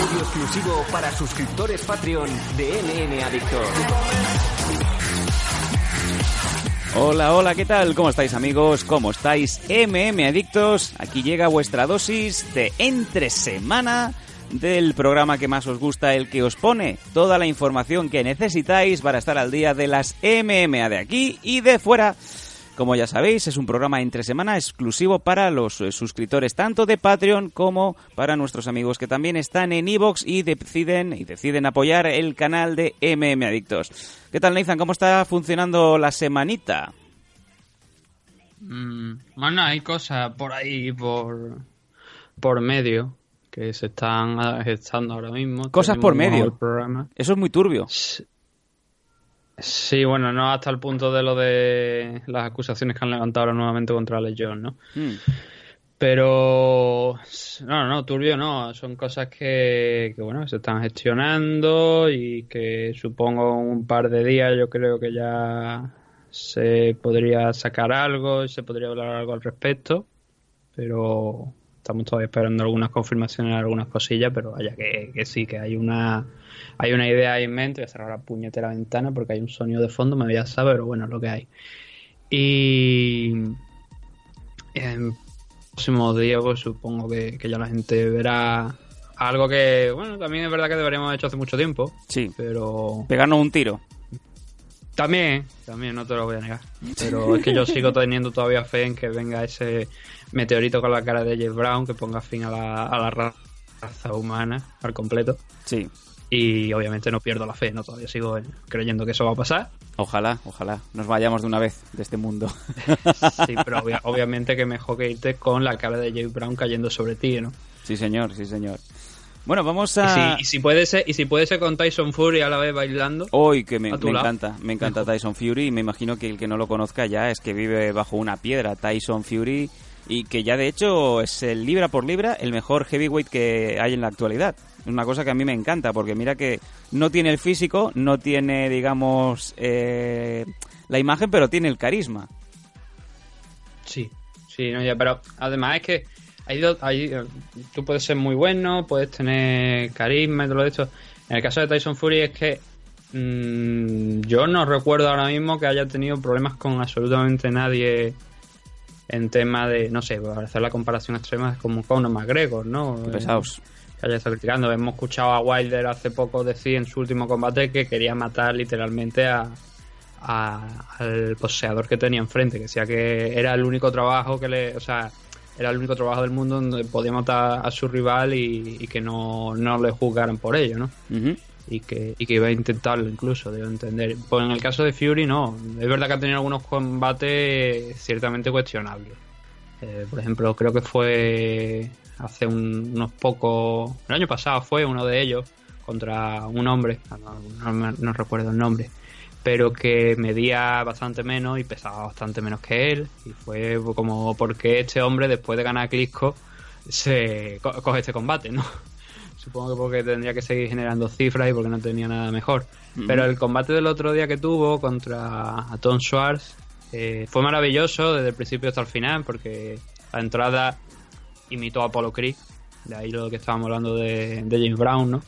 Audio exclusivo para suscriptores Patreon de NN. Hola, hola, ¿qué tal? ¿Cómo estáis amigos? ¿Cómo estáis MM Adictos? Aquí llega vuestra dosis de entre semana del programa que más os gusta, el que os pone toda la información que necesitáis para estar al día de las MMA de aquí y de fuera. Como ya sabéis, es un programa entre semana exclusivo para los eh, suscriptores tanto de Patreon como para nuestros amigos que también están en Evox y deciden y deciden apoyar el canal de MM Adictos. ¿Qué tal, Nathan? ¿Cómo está funcionando la semanita? Mm, bueno, hay cosas por ahí, por, por medio, que se están gestando ahora mismo. Cosas por medio. Eso es muy turbio. Sí, sí, bueno, no hasta el punto de lo de las acusaciones que han levantado ahora nuevamente contra Legion, ¿no? Mm. Pero no, no, turbio no, son cosas que, que bueno, se están gestionando y que supongo en un par de días yo creo que ya se podría sacar algo y se podría hablar algo al respecto, pero estamos todavía esperando algunas confirmaciones, algunas cosillas, pero vaya que, que sí, que hay una hay una idea ahí en mente, voy a cerrar la puñetera ventana porque hay un sonido de fondo, me voy a saber, pero bueno, es lo que hay. Y en próximos días pues supongo que, que ya la gente verá algo que, bueno, también es verdad que deberíamos haber hecho hace mucho tiempo, Sí, pero pegarnos un tiro. también, también no te lo voy a negar. Pero es que yo sigo teniendo todavía fe en que venga ese meteorito con la cara de Jeff Brown que ponga fin a la, a la raza humana al completo. Sí, Y obviamente no pierdo la fe, no todavía sigo creyendo que eso va a pasar. ojalá, ojalá. Nos vayamos de una vez de este mundo. Sí, pero obvia- obviamente que mejor que irte con la cara de Jeff Brown cayendo sobre ti, ¿no? Sí, señor, sí, señor. Bueno, vamos Y, a... si, y si puede ser, y si puede ser con Tyson Fury a la vez bailando. Hoy que me, encanta, me encanta Tyson Fury y me imagino que el que no lo conozca ya es que vive bajo una piedra, Tyson Fury, y que ya de hecho es el libra por libra el mejor heavyweight que hay en la actualidad. Es una cosa que a mí me encanta porque mira que no tiene el físico, no tiene, digamos, eh, la imagen, pero tiene el carisma. Sí, sí, no, ya, pero además es que hay, hay, tú puedes ser muy bueno, puedes tener carisma y todo esto. En el caso de Tyson Fury es que mm, yo no recuerdo ahora mismo que haya tenido problemas con absolutamente nadie en tema de, no sé, para hacer la comparación extrema es como Conor McGregor, ¿no? Eh, pesados. que haya estado criticando. Hemos escuchado a Wilder hace poco decir en su último combate que quería matar literalmente a, a- al poseador que tenía enfrente, que decía que era el único trabajo que le, o sea, era el único trabajo del mundo donde podía matar a su rival y, y que no, no le juzgaran por ello, ¿no? Ujú. Y que, y que iba a intentarlo incluso, debo entender. Pues en el caso de Fury no, es verdad que ha tenido algunos combates ciertamente cuestionables. Eh, por ejemplo, creo que fue hace un- unos pocos, el año pasado fue uno de ellos contra un hombre, no, recuerdo el nombre, pero que medía bastante menos y pesaba bastante menos que él y fue como porque este hombre después de ganar a Klitschko se co- coge este combate, ¿no? Supongo que porque tendría que seguir generando cifras y porque no tenía nada mejor. Pero el combate del otro día que tuvo contra a Tom Schwartz eh, fue maravilloso desde el principio hasta el final porque la entrada imitó a Apollo Creed, de ahí lo que estábamos hablando de, de James Brown, ¿no?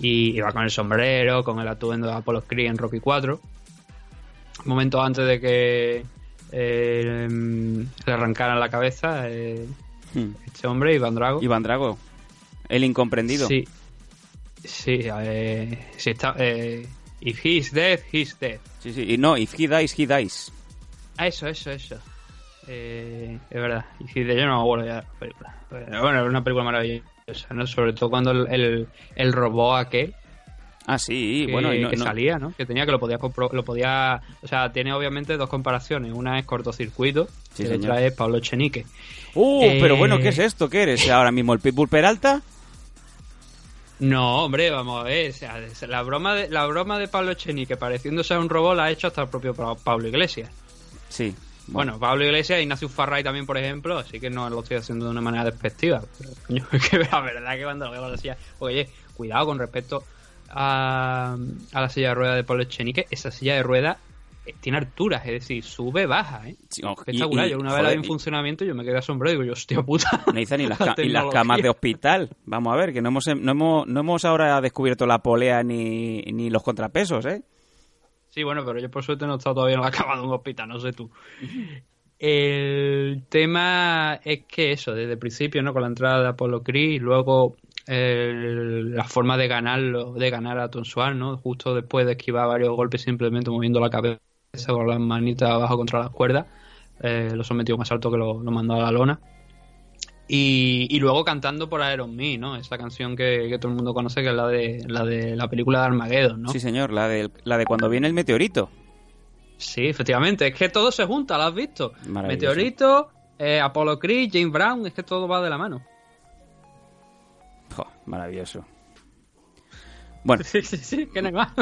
Y iba con el sombrero, con el atuendo de Apollo Creed en Rocky 4. Momentos antes de que eh, le arrancaran la cabeza eh, Hmm. este hombre, Iván Drago. Iván Drago, el incomprendido. Sí. Sí, eh, sí está. Eh, if he's dead, he's dead. sí, sí. Y no, if he dies, he dies. Ah, eso, eso, eso. Eh, es verdad. Y si de yo no me acuerdo ya la película. Pero bueno, era una película maravillosa, ¿no? Sobre todo cuando el, el, el robot aquel Ah, sí, que, bueno, y no, que no- salía, ¿no? Que tenía que lo podía lo podía, o sea, tiene obviamente dos comparaciones. Una es cortocircuito Sí, y la otra es Pablo Chenique. Uh, Eh, pero bueno, ¿qué es esto? ¿Qué eres ahora mismo? ¿El Pitbull Peralta? No, hombre, vamos a ver. o sea, la broma de la broma de Pablo Chenique pareciéndose a un robot la ha hecho hasta el propio Pa- Pablo Iglesias. Sí. Bueno, Pablo Iglesias e Ignacio Farray también, por ejemplo, así que no lo estoy haciendo de una manera despectiva. Pero, que la verdad que cuando lo veo silla... Oye, cuidado con respecto a, a la silla de ruedas de Pablo Echenique, esa silla de ruedas tiene alturas, es decir, sube, baja, ¿eh? Sí, Espectacular. y, yo una vez la vi en funcionamiento yo me quedé asombrado y digo, yo, hostia puta. Nathan, y las, La ca- y las camas de hospital. Vamos a ver, que no hemos, no hemos, no hemos ahora descubierto la polea ni, ni los contrapesos, ¿eh? Sí, bueno, pero yo por suerte no he estado todavía en la cama de un hospital, no sé tú. El tema es que eso, desde el principio, ¿no? Con la entrada de Apollo Creed y luego el- la forma de ganarlo, de ganar a Tom Swan, ¿no? Justo después de esquivar varios golpes simplemente moviendo la cabeza con las manitas abajo contra las cuerdas, eh, lo sometió más alto que lo, lo mandó a la lona. Y, y luego cantando por Me, ¿no? Esa canción que, que todo el mundo conoce, que es la de la, de la película de Armageddon, ¿no? Sí, señor, la de, la de cuando viene el meteorito. Sí, efectivamente, es que todo se junta, ¿lo has visto? Meteorito, eh, Apollo Creed, James Brown, es que todo va de la mano. Jo, maravilloso. Bueno, Sí, sí, sí, que no hay más.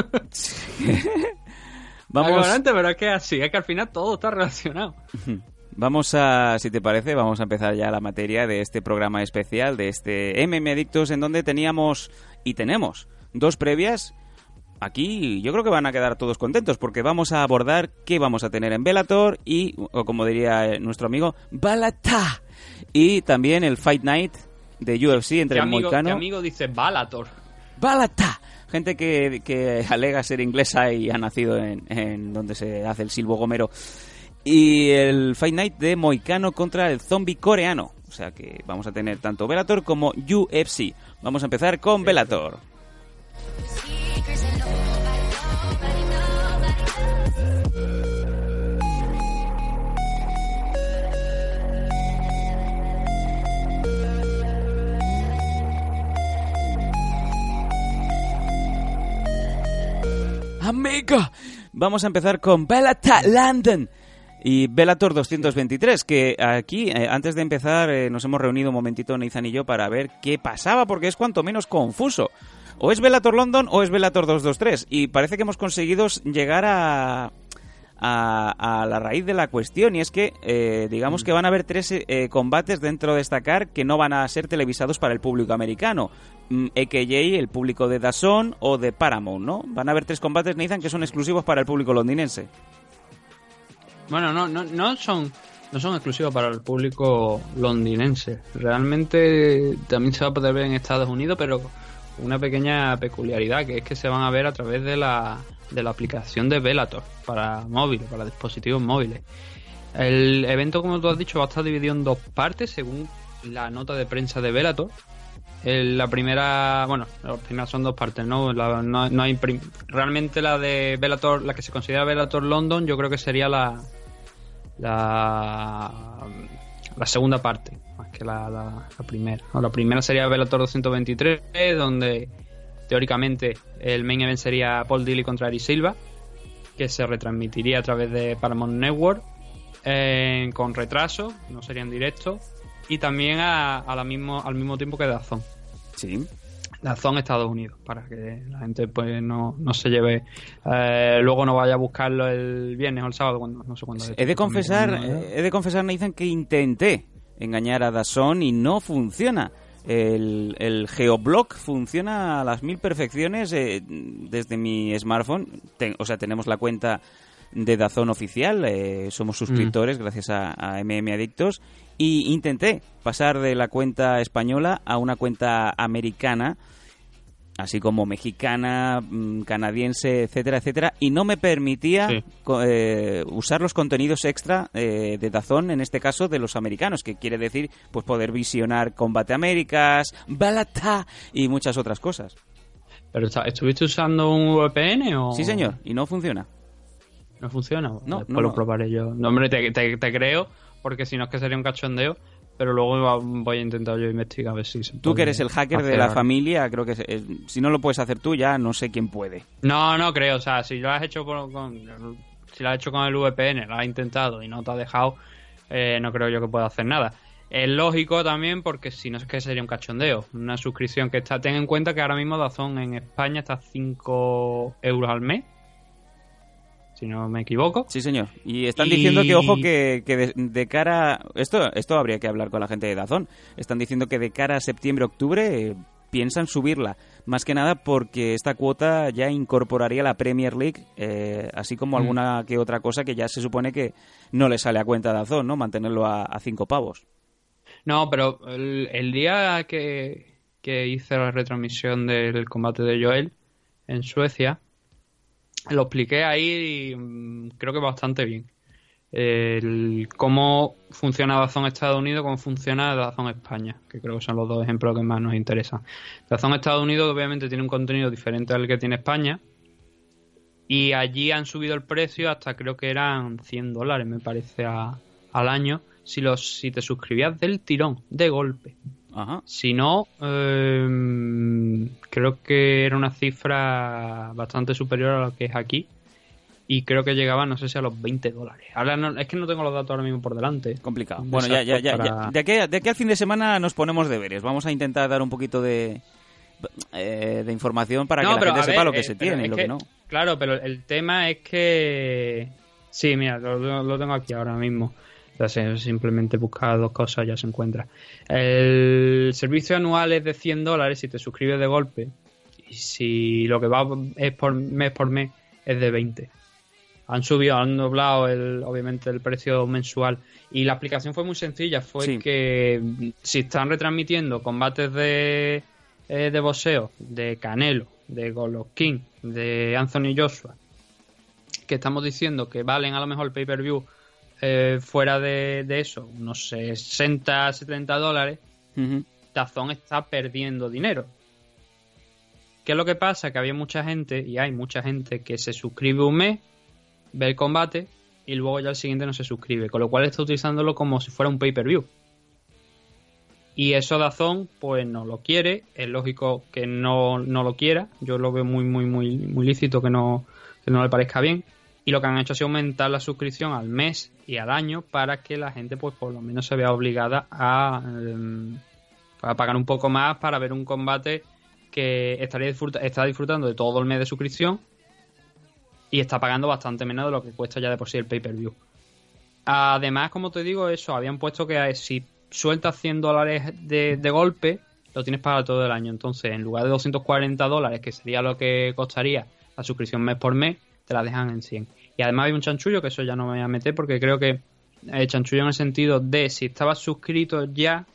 vamos, Acojonante, pero es que así, es que al final todo está relacionado. vamos a, si te parece, vamos a empezar ya la materia de este programa especial, de este MM Adictos, en donde teníamos y tenemos dos previas. Aquí yo creo que van a quedar todos contentos porque vamos a abordar qué vamos a tener en Bellator y, o como diría nuestro amigo, Balata. Y también el Fight Night de UFC entre ¿Qué el amigo, Moicano. qué amigo dice Balator? Balata. Gente que, que alega ser inglesa y ha nacido en, en donde se hace el silbo gomero. Y el Fight Night de Moicano contra el zombie coreano. O sea que vamos a tener tanto Bellator como UFC. Vamos a empezar con Bellator. Amiga, vamos a empezar con Bellator London y Bellator 223, que aquí, eh, antes de empezar, eh, nos hemos reunido un momentito Nathan y yo para ver qué pasaba, porque es cuanto menos confuso. O es Bellator London o es Bellator 223, y parece que hemos conseguido llegar a, a, a la raíz de la cuestión, y es que, eh, digamos que van a haber tres eh, combates dentro de esta CAR que no van a ser televisados para el público americano. Mm, AKJ, el público de Dazón o de Paramount, ¿no? Van a haber tres combates, Nathan, que son exclusivos para el público londinense. Bueno, no, no, no son no son exclusivos para el público londinense. Realmente también se va a poder ver en Estados Unidos, pero una pequeña peculiaridad, que es que se van a ver a través de la, de la aplicación de Bellator para móviles, para dispositivos móviles. El evento, como tú has dicho, va a estar dividido en dos partes, según la nota de prensa de Bellator. El- la primera, bueno, las primeras son dos partes, ¿no? La- no, no hay realmente la de Bellator, la que se considera Bellator London, yo creo que sería la la, la segunda parte, más que la, la- la primera. La primera sería Bellator 223, donde teóricamente el main event sería Paul Dilly contra Ari Silva, que se retransmitiría a través de Paramount Network eh, con retraso, no sería en directo, y también a, a la mismo, al mismo tiempo que Dazón. Sí. Dazón Estados Unidos, para que la gente pues no, no se lleve, eh, luego no vaya a buscarlo el viernes o el sábado, cuando, no sé cuándo. es. He de confesar, he de confesar, Nathan, que intenté engañar a Dazón y no funciona. El, el geoblock funciona a las mil perfecciones eh, desde mi smartphone. Ten- o sea, tenemos la cuenta de Dazón oficial, eh, somos suscriptores gracias a, a MM Adictos. Y intenté pasar de la cuenta española a una cuenta americana así como mexicana, mm, canadiense, etcétera, etcétera, y no me permitía Sí. eh, usar los contenidos extra eh, de Dazón, en este caso de los americanos, que quiere decir pues poder visionar Combate Américas, Balata y muchas otras cosas. ¿Pero estuviste usando un VPN o...? Sí, señor, y no funciona. ¿No funciona? No, Después no, lo probaré yo. No, hombre, te, te- te creo, porque si no es que sería un cachondeo, pero luego voy a intentar yo investigar a ver si se Tú puede que eres el hacker de la algo. familia, creo que eh, si no lo puedes hacer tú ya no sé quién puede. No, no creo, o sea, si lo has hecho con, si lo has hecho con el VPN, lo has intentado y no te ha dejado, eh, no creo yo que pueda hacer nada. Es lógico también porque si no es que sería un cachondeo. Una suscripción que está. Ten en cuenta que ahora mismo Dazón en España está a 5 euros al mes. Si no me equivoco. Sí, señor. Y están Y- diciendo que, ojo, que, que de, de cara... Esto, esto habría que hablar con la gente de Dazón. Están diciendo que de cara a septiembre-octubre eh, piensan subirla. Más que nada porque esta cuota ya incorporaría la Premier League, eh, así como Mm. alguna que otra cosa que ya se supone que no le sale a cuenta de Azón, ¿no? Mantenerlo a, a cinco pavos. No, pero el, el día que, que hice la retransmisión del combate de Joel en Suecia, lo expliqué ahí mm, creo que bastante bien. Cómo funciona Dazón Estados Unidos, cómo funciona Dazón España, que creo que son los dos ejemplos que más nos interesan. Dazón Estados Unidos obviamente tiene un contenido diferente al que tiene España y allí han subido el precio hasta creo que eran 100 dólares, me parece, al año, si, los, si te suscribías del tirón, de golpe. Ajá. Si no, eh, creo que era una cifra bastante superior a lo que es aquí. Y creo que llegaba, no sé si a los 20 dólares. Ahora no- es que no tengo los datos ahora mismo por delante. Complicado. Bueno, ya, ya, ya, para- ya. De, aquí, de aquí al fin de semana nos ponemos deberes. Vamos a intentar dar un poquito de, eh, de información para que la gente sepa lo que eh, se tiene y lo que, no. Claro, pero el tema es que. Sí, mira, lo tengo aquí ahora mismo. Sé, simplemente buscar dos cosas ya se encuentra. El servicio anual es de 100 dólares si te suscribes de golpe. Y si lo que va es por mes por mes, es de 20. Han subido, han doblado el, obviamente el precio mensual. Y la aplicación fue muy sencilla. Fue Sí. que si están retransmitiendo combates de, eh, de boxeo, de Canelo, de Golovkin, de Anthony Joshua, que estamos diciendo que valen a lo mejor el pay-per-view eh, fuera de, de eso, unos 60, 70 dólares, Ujú. Dazón está perdiendo dinero. ¿Qué es lo que pasa? Que había mucha gente, y hay mucha gente, que se suscribe un mes, ve el combate, y luego ya el siguiente no se suscribe, con lo cual está utilizándolo como si fuera un pay-per-view. Y eso Dazón, pues no lo quiere, es lógico que no, no lo quiera, yo lo veo muy, muy, muy, muy lícito que no, que no le parezca bien. Y lo que han hecho ha sido aumentar la suscripción al mes y al año para que la gente, pues por lo menos se vea obligada a, em, a pagar un poco más para ver un combate que estaría está disfrutando de todo el mes de suscripción y está pagando bastante menos de lo que cuesta ya de por sí el pay-per-view. Además, como te digo, eso, habían puesto que si sueltas 100 dólares de, de golpe, lo tienes para todo el año. Entonces, en lugar de 240 dólares, que sería lo que costaría la suscripción mes por mes, te la dejan en 100. Y además hay un chanchullo, que eso ya no me voy a meter, porque creo que el chanchullo en el sentido de si estabas suscrito ya,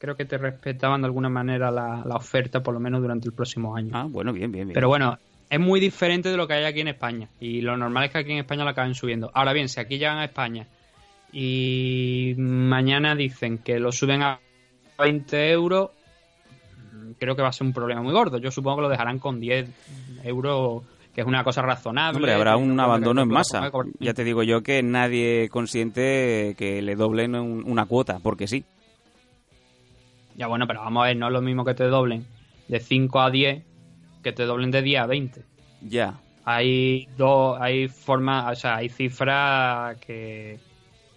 creo que te respetaban de alguna manera la, la oferta, por lo menos durante el próximo año. Ah, bueno, bien, bien, bien. Pero bueno, es muy diferente de lo que hay aquí en España. Y lo normal es que aquí en España lo acaben subiendo. Ahora bien, si aquí llegan a España y mañana dicen que lo suben a 20 euros, creo que va a ser un problema muy gordo. Yo supongo que lo dejarán con 10 euros, que es una cosa razonable. Hombre, habrá un Teniendo abandono en masa. Ya te digo yo que nadie consiente que le doblen un- una cuota, porque sí. Ya bueno, pero vamos a ver, no es lo mismo que te doblen de 5 a 10 que te doblen de 10 a 20. Ya. hay dos hay formas o sea hay cifras que,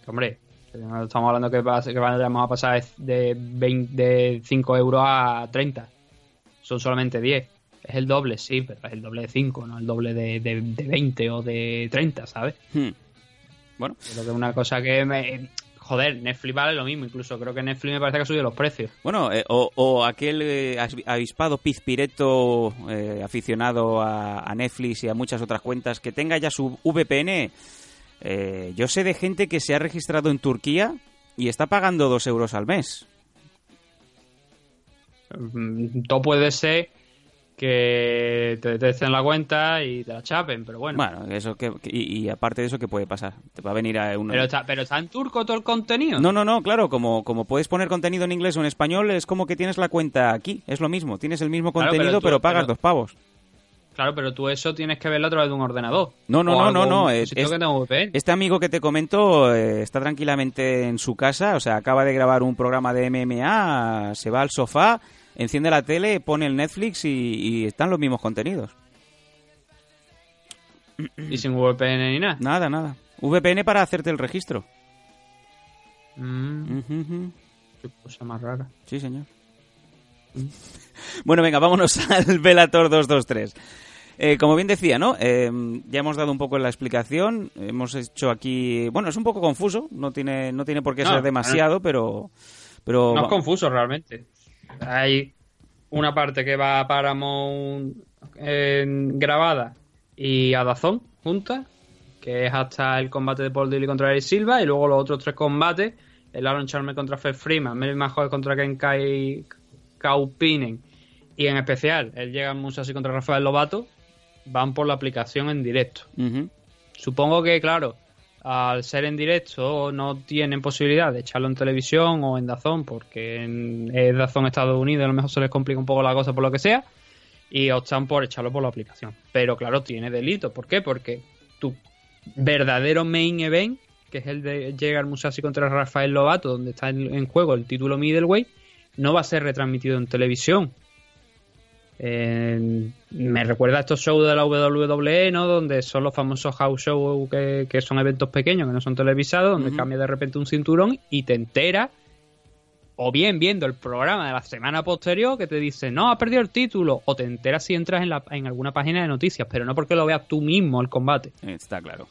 que, hombre estamos hablando que, va- que vamos a pasar de, 20 de 5 euros a 30 son solamente 10 es el doble sí pero es el doble de 5 no el doble de, de, de 20 o de 30 ¿sabes? Hmm. Bueno, creo que es una cosa que me joder Netflix vale lo mismo incluso creo que Netflix me parece que ha subido los precios Bueno, eh, o, o aquel eh, avispado pizpireto eh, aficionado a, a Netflix y a muchas otras cuentas que tenga ya su VPN. eh, yo sé de gente que se ha registrado en Turquía y está pagando dos euros al mes. Mm, todo puede ser que te detecten la cuenta y te la chapen pero bueno Bueno, eso que, y, y aparte de eso, ¿qué puede pasar? Te va a venir a una... Pero está, pero está en turco todo el contenido. No, no, no, claro, como, como puedes poner contenido en inglés o en español, es como que tienes la cuenta aquí, es lo mismo, tienes el mismo Claro, contenido, pero pagas pero- dos pavos. Claro, pero tú eso tienes que verlo a través de un ordenador. No, no, no, no, no, es-. Este amigo que te comento eh, está tranquilamente en su casa, o sea, acaba de grabar un programa de MMA, se va al sofá, enciende la tele, pone el Netflix y, y están los mismos contenidos. Y sin VPN ni nada. Nada, nada. VPN para hacerte el registro. Mm, qué cosa más rara. Sí, señor. Bueno, venga, vámonos al Velator 223. Eh, como bien decía, ¿no? Eh, ya hemos dado un poco la explicación. Hemos hecho aquí. Bueno, es un poco confuso. No tiene, no tiene por qué No, ser demasiado, pero. pero No es confuso realmente. Hay una parte que va a Paramount en- grabada y a Dazón juntas, que es hasta el combate de Paul Dilly contra Eric Silva, y luego los otros tres combates, el Aaron Chalmers contra Fred Freeman, Melvin Mahoy contra Ken Kai Kaupinen, y en especial el Llegan Musashi contra Rafael Lobato, van por la aplicación en directo. Supongo que, claro, al ser en directo no tienen posibilidad de echarlo en televisión o en Dazón, porque en es Dazón Estados Unidos a lo mejor se les complica un poco la cosa por lo que sea, y optan por echarlo por la aplicación. Pero claro, tiene delito. ¿Por qué? Porque tu verdadero main event, que es el de Llegar Musashi contra Rafael Lobato, donde está en juego el título middleweight, no va a ser retransmitido en televisión. Eh, me recuerda a estos shows de la WWE, ¿no? Donde son los famosos house shows que, que son eventos pequeños, que no son televisados, donde cambia de repente un cinturón y te enteras, o bien viendo el programa de la semana posterior que te dice, no, ha perdido el título, o te enteras si entras en, la, en alguna página de noticias, pero no porque lo veas tú mismo el combate. Está claro.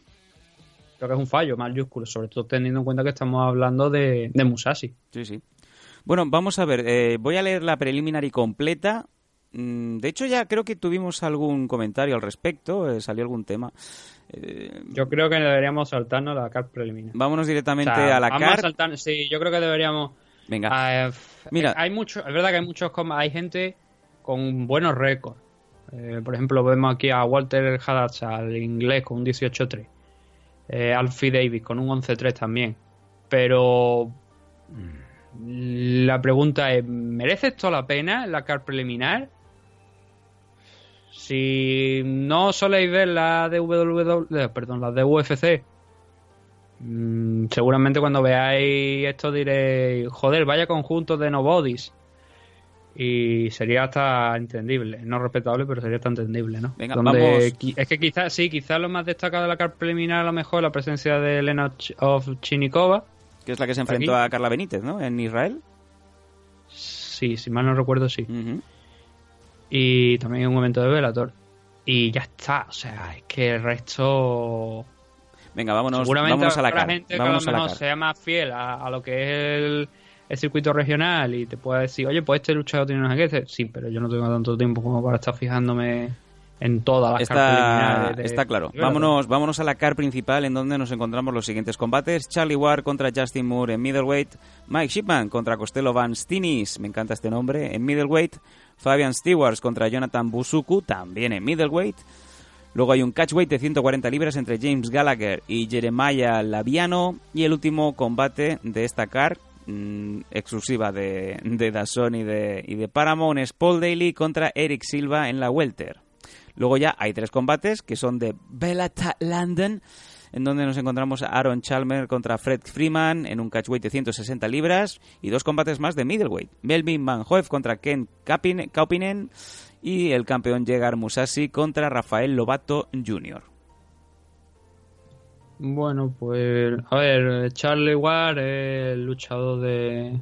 Creo que es un fallo mayúsculo, sobre todo teniendo en cuenta que estamos hablando de, de Musashi. Sí, sí. Bueno, vamos a ver. eh, voy a leer la preliminary completa. Mm, De hecho, ya creo que tuvimos algún comentario al respecto. eh, salió algún tema. Eh, Yo creo que deberíamos saltarnos la card preliminar. vámonos directamente O sea, a la vamos a card. saltar- sí, yo creo que deberíamos. Venga. Ah, f- Mira. eh, hay mucho, es verdad que hay muchos hay gente con buenos récords. Eh, por ejemplo, vemos aquí a Walter Haddad, al inglés, con un 18-3. Eh, Alfie Davis con un 11-3 también. Pero mm, la pregunta es, ¿merece esto la pena la car preliminar? Si no soléis ver la de WWE, eh, perdón, la de UFC, Mm, seguramente cuando veáis esto diréis, joder, vaya conjunto de nobodies. Y sería hasta entendible, no respetable, pero sería hasta entendible, ¿no? Venga, Donde vamos. Es que quizás, sí, quizás lo más destacado de la carta preliminar a lo mejor la presencia de Elena of Chinikova. que es la que se aquí. enfrentó a Carla Benítez, ¿no? En Israel. Sí, si mal no recuerdo, sí. Ujú. Y también un momento de Velator. Y ya está, o sea, es que el resto Venga, vámonos, Seguramente vámonos a la card. gente que a lo Vámonos card. sea más fiel a, a lo que es el, el circuito regional y te pueda decir, oye, pues este luchador tiene sé qué. Sí, pero yo no tengo tanto tiempo como para estar fijándome en todas las Está, de- está claro. Vámonos, vámonos a la car principal en donde nos encontramos los siguientes combates. Charlie Ward contra Justin Moore en middleweight. Mike Shipman contra Costello Van Stinis, me encanta este nombre, en middleweight. Fabian Stewards contra Jonathan Busuku, también en middleweight. Luego hay un catchweight de 140 libras entre James Gallagher y Jeremiah Laviano. Y el último combate de esta car, mm, exclusiva de, de Dazón y de, y de Paramount, es Paul Daly contra Eric Silva en la Welter. Luego ya hay tres combates que son de Bellator London, en donde nos encontramos a Aaron Chalmers contra Fred Freeman en un catchweight de 160 libras y dos combates más de middleweight. Melvin Van Hoef contra Ken Kaupinen y el campeón Llegar Musashi contra Rafael Lobato Jr. Bueno, pues, a ver, Charlie Ward el luchador de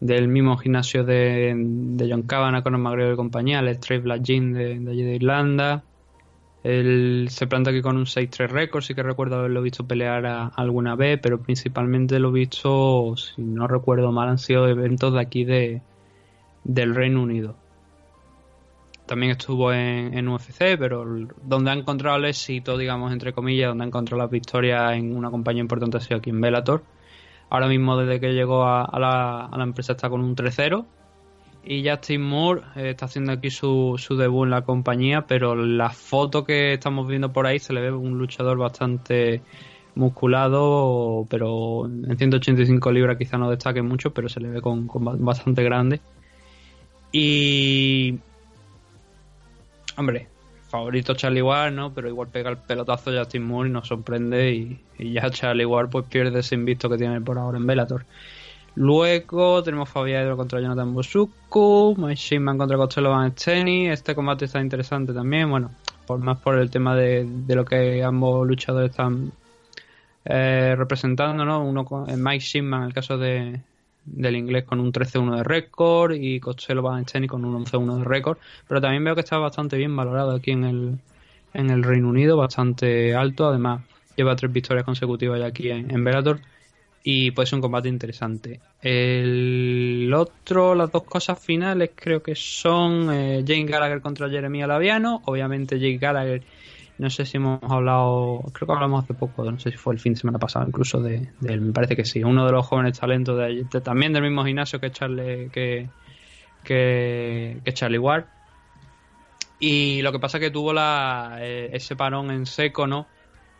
del mismo gimnasio de, de John Kavanagh, Conor McGregor y compañía, el Trey Black Jean de, de allí de Irlanda. Él se planta aquí con un 6-3 récord, sí que recuerdo haberlo visto pelear a- alguna vez, pero principalmente lo he visto, si no recuerdo mal, han sido eventos de aquí de, del Reino Unido. También estuvo en, en UFC, pero donde ha encontrado el éxito, digamos, entre comillas, donde ha encontrado las victorias en una compañía importante ha sido aquí en Bellator. Ahora mismo, desde que llegó a, la, empresa, está con un 3-0. Y Justin Moore eh, está haciendo aquí su, su debut en la compañía, pero la foto que estamos viendo por ahí se le ve un luchador bastante musculado, pero en 185 libras quizá no destaque mucho, pero se le ve con, con ba- bastante grande. Y Hombre, favorito Charlie Ward, ¿no? Pero igual pega el pelotazo Justin Moore y nos sorprende y, ya Charlie Ward pues pierde ese invisto que tiene por ahora en Bellator. Luego tenemos Fabián contra Jonathan Bosuku, Mike contra Costello Van Steny. Este combate está interesante también, bueno, por más por el tema de, de lo que ambos luchadores están eh, representando, ¿no? Uno con eh, Mike Shimman, en el caso de, del inglés, con un 13-1 de récord y Costello Steny con un 11-1 de récord. Pero también veo que está bastante bien valorado aquí en el, en el Reino Unido, bastante alto. Además, lleva tres victorias consecutivas ya aquí en, en y puede ser un combate interesante. El otro, las dos cosas finales creo que son eh, Jane Gallagher contra Jeremy Laviano. Obviamente Jake Gallagher, no sé si hemos hablado, creo que hablamos hace poco, no sé si fue el fin de semana pasado incluso de, de él, me parece que sí, uno de los jóvenes talentos de, de- también del mismo gimnasio que Charlie, que, que, Charlie Ward. Y lo que pasa es que tuvo la, eh, ese parón en seco, ¿no?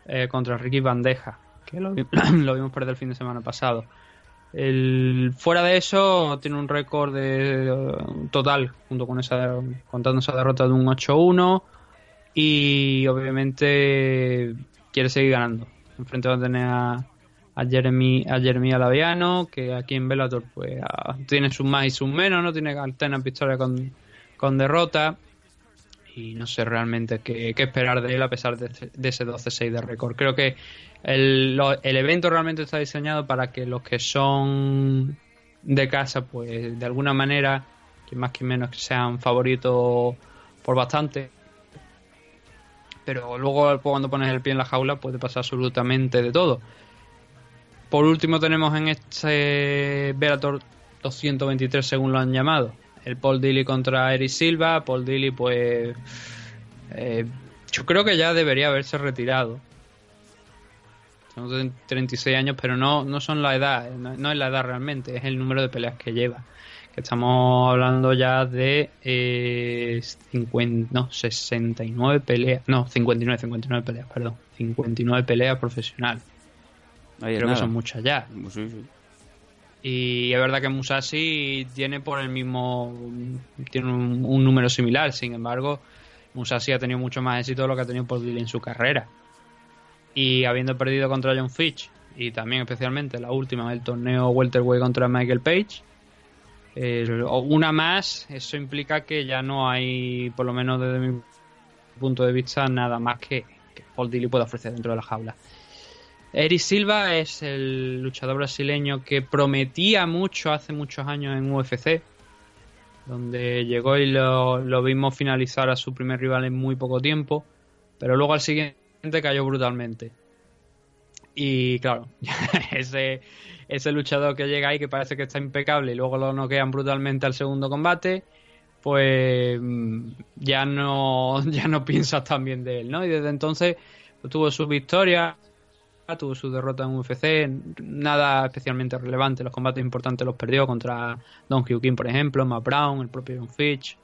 Eh, contra Ricky Bandeja, que lo, vi- lo vimos perder el fin de semana pasado. El, fuera de eso, tiene un récord de, eh, total, junto con esa, contando esa derrota de un 8-1. Y obviamente quiere seguir ganando. Enfrente va a tener a, a Jeremy, a Jeremy Alaviano, que aquí en Bellator pues, tiene sus más y sus menos, ¿no? Tiene alternas victorias con, con derrota y no sé realmente qué, qué esperar de él a pesar de, de ese 12-6 de récord. Creo que el, el evento realmente está diseñado para que los que son de casa, pues de alguna manera, que más que menos que sean favoritos por bastante. Pero luego cuando pones el pie en la jaula puede pasar absolutamente de todo. Por último tenemos en este Bellator 223 según lo han llamado. El Paul Dilly contra Eric Silva. Paul Dilly pues... eh, yo creo que ya debería haberse retirado. Son 36 años, pero no, no son la edad, no es la edad realmente, es el número de peleas que lleva. Estamos hablando ya de eh, 50, no, 69 peleas, no, 59, 59 peleas, perdón, 59 peleas profesional. Ahí es Creo que son muchas ya. Sí, sí. Y es verdad que Musashi tiene por el mismo. Tiene un, un número similar. Sin embargo, Musashi ha tenido mucho más éxito de lo que ha tenido Dilly en su carrera. Y habiendo perdido contra John Fitch, y también especialmente la última, el torneo Welterweight contra Michael Page, eh, una más, eso implica que ya no hay, por lo menos desde mi punto de vista, nada más que, que Paul Dilly pueda ofrecer dentro de la jaula. Eric Silva es el luchador brasileño que prometía mucho hace muchos años en UFC, donde llegó y lo, lo vimos finalizar a su primer rival en muy poco tiempo, pero luego al siguiente cayó brutalmente. Y claro, ese, ese luchador que llega ahí que parece que está impecable y luego lo noquean brutalmente al segundo combate, pues mm, ya no, ya no piensas tan bien de él, ¿no? Y desde entonces pues, tuvo sus victorias, tuvo su derrota en UFC, nada especialmente relevante, los combates importantes los perdió contra Don Hugh King, por ejemplo, Matt Brown, el propio John Fitch,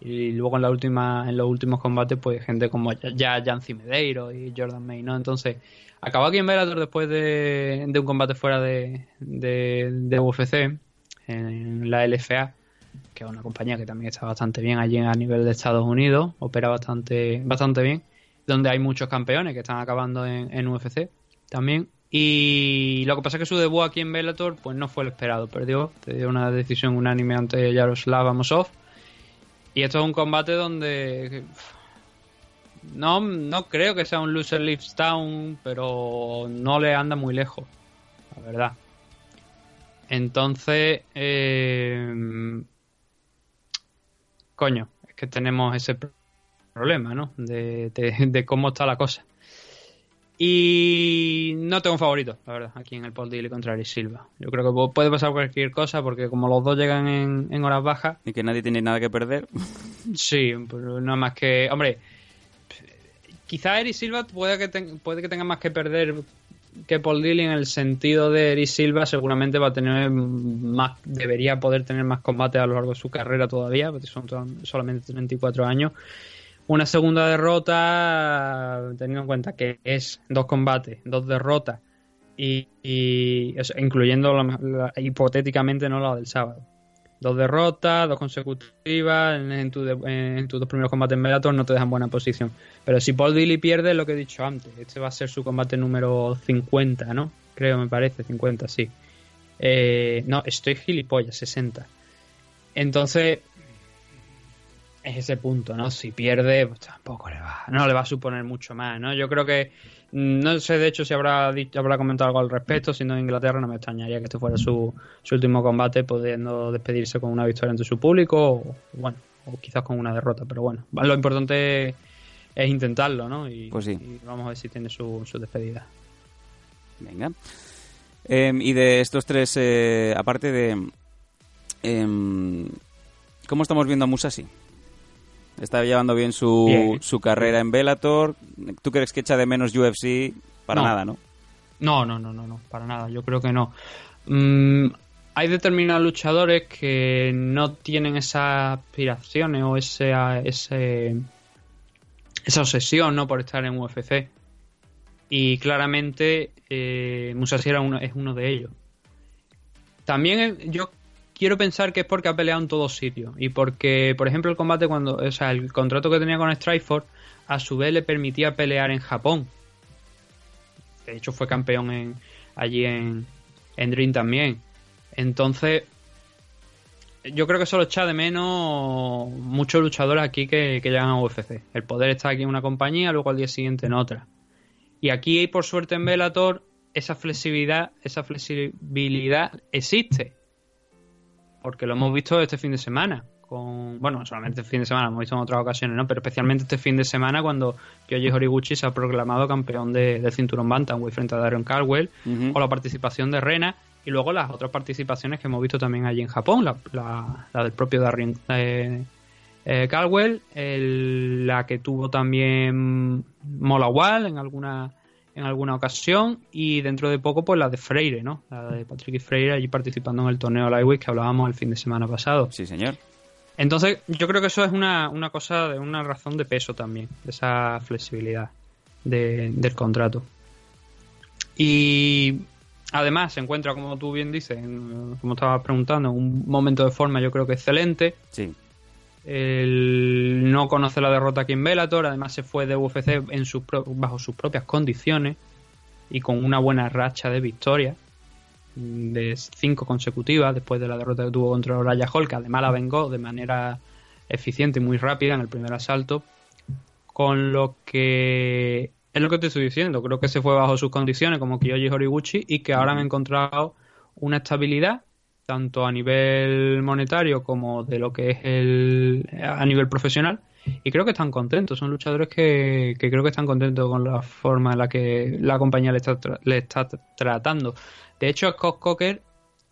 y luego en la última, en los últimos combates, pues gente como ya ya Yancy Medeiro y Jordan May, ¿no? Entonces, acabó aquí en Bellator después de, un combate fuera de, de, UFC, en la LFA, que es una compañía que también está bastante bien allí a nivel de Estados Unidos, opera bastante, bastante bien, donde hay muchos campeones que están acabando en, UFC también. Y lo que pasa es que su debut aquí en Bellator pues no fue el esperado, perdió, perdió una decisión unánime ante Yaroslav Amosov. Y esto es un combate donde no, no creo que sea un loser leaves down, pero no le anda muy lejos, la verdad. Entonces, eh, coño, es que tenemos ese problema, ¿no? De, de- de cómo está la cosa. Y no tengo un favorito, la verdad, aquí en el Paul Dilly contra Eric Silva. Yo creo que pu- puede pasar cualquier cosa porque como los dos llegan en, en horas bajas, Y que nadie tiene nada que perder. Sí, pero no más que. Hombre, quizá Eric Silva puede que, ten- puede que tenga más que perder que Paul Dilly en el sentido de Eric Silva, seguramente va a tener más. Debería poder tener más combates a lo largo de su carrera todavía, porque son solamente 34 años. Una segunda derrota, teniendo en cuenta que es dos combates, dos derrotas, y, incluyendo la- hipotéticamente no la del sábado dos derrotas, dos consecutivas, en, en tus dos primeros combates Bellator no te dejan buena posición. Pero si Paul Dilly pierde, lo que he dicho antes, este va a ser su combate número 50, ¿no? Creo, me parece, 50, sí. Eh, no, estoy gilipollas, 60. Entonces, es ese punto, ¿no? Si pierde, pues tampoco le va, no le va a suponer mucho más, ¿no? Yo creo que, mm, no sé de hecho si habrá, dicho- habrá comentado algo al respecto, si no en Inglaterra no me extrañaría que este fuera su, su último combate, pudiendo despedirse con una victoria ante su público, o, bueno, o quizás con una derrota, pero bueno, lo importante es intentarlo, ¿no? Y, Pues sí. y vamos a ver si tiene su, su despedida. Venga. Em, y de estos tres, eh, aparte de... em, ¿Cómo estamos viendo a Musashi? Está llevando bien su, Bien. su carrera en Bellator. ¿Tú crees que echa de menos UFC? Para No. nada, ¿no? No, no, no, no, no, para nada, yo creo que no. Mm, hay determinados luchadores que no tienen esas aspiraciones o ese, ese, esa obsesión ¿no? por estar en UFC. Y claramente eh, Musashi era uno, es uno de ellos. También eh, yo quiero pensar que es porque ha peleado en todos sitios. Y porque, por ejemplo, el combate cuando. O sea, el contrato que tenía con Strikeforce, a su vez le permitía pelear en Japón. De hecho, fue campeón en, allí en, en Dream también. Entonces, yo creo que solo echa de menos muchos luchadores aquí que, llegan a UFC. El poder está aquí en una compañía, luego al día siguiente en otra. Y aquí, por suerte, en Bellator, esa flexibilidad, esa flexibilidad existe. Porque lo hemos visto este fin de semana. Con, bueno, no solamente este fin de semana, lo hemos visto en otras ocasiones, ¿no? Pero especialmente este fin de semana cuando Kyoji Horiguchi se ha proclamado campeón de, del cinturón Bantamweight frente a Darren Caldwell, Ujú. con la participación de Rena y luego las otras participaciones que hemos visto también allí en Japón, la, la- la del propio Darren eh, eh, Caldwell, el- la que tuvo también Mola Wall en alguna en alguna ocasión y dentro de poco pues la de Freire, ¿no? La de Patrick Freire allí participando en el torneo Lightweight que hablábamos el fin de semana pasado. Sí, señor. Entonces, yo creo que eso es una, una cosa, de una razón de peso también, de esa flexibilidad de- del contrato. Y además se encuentra, como tú bien dices, en- como estabas preguntando, un momento de forma yo creo que excelente. Sí. Él no conoce la derrota aquí en Bellator, además se fue de UFC en sus bajo sus propias condiciones y con una buena racha de victorias mm, de cinco consecutivas después de la derrota que tuvo contra Oraya Hall, que además la vengó de manera eficiente y muy rápida en el primer asalto. Con lo que es lo que te estoy diciendo, creo que se fue bajo sus condiciones como Kiyoshi Horiguchi y que ahora han encontrado una estabilidad tanto a nivel monetario como de lo que es el a nivel profesional y creo que están contentos son luchadores que, que creo que están contentos con la forma en la que la compañía le está, tra- le está tra- tratando de hecho Scott Coker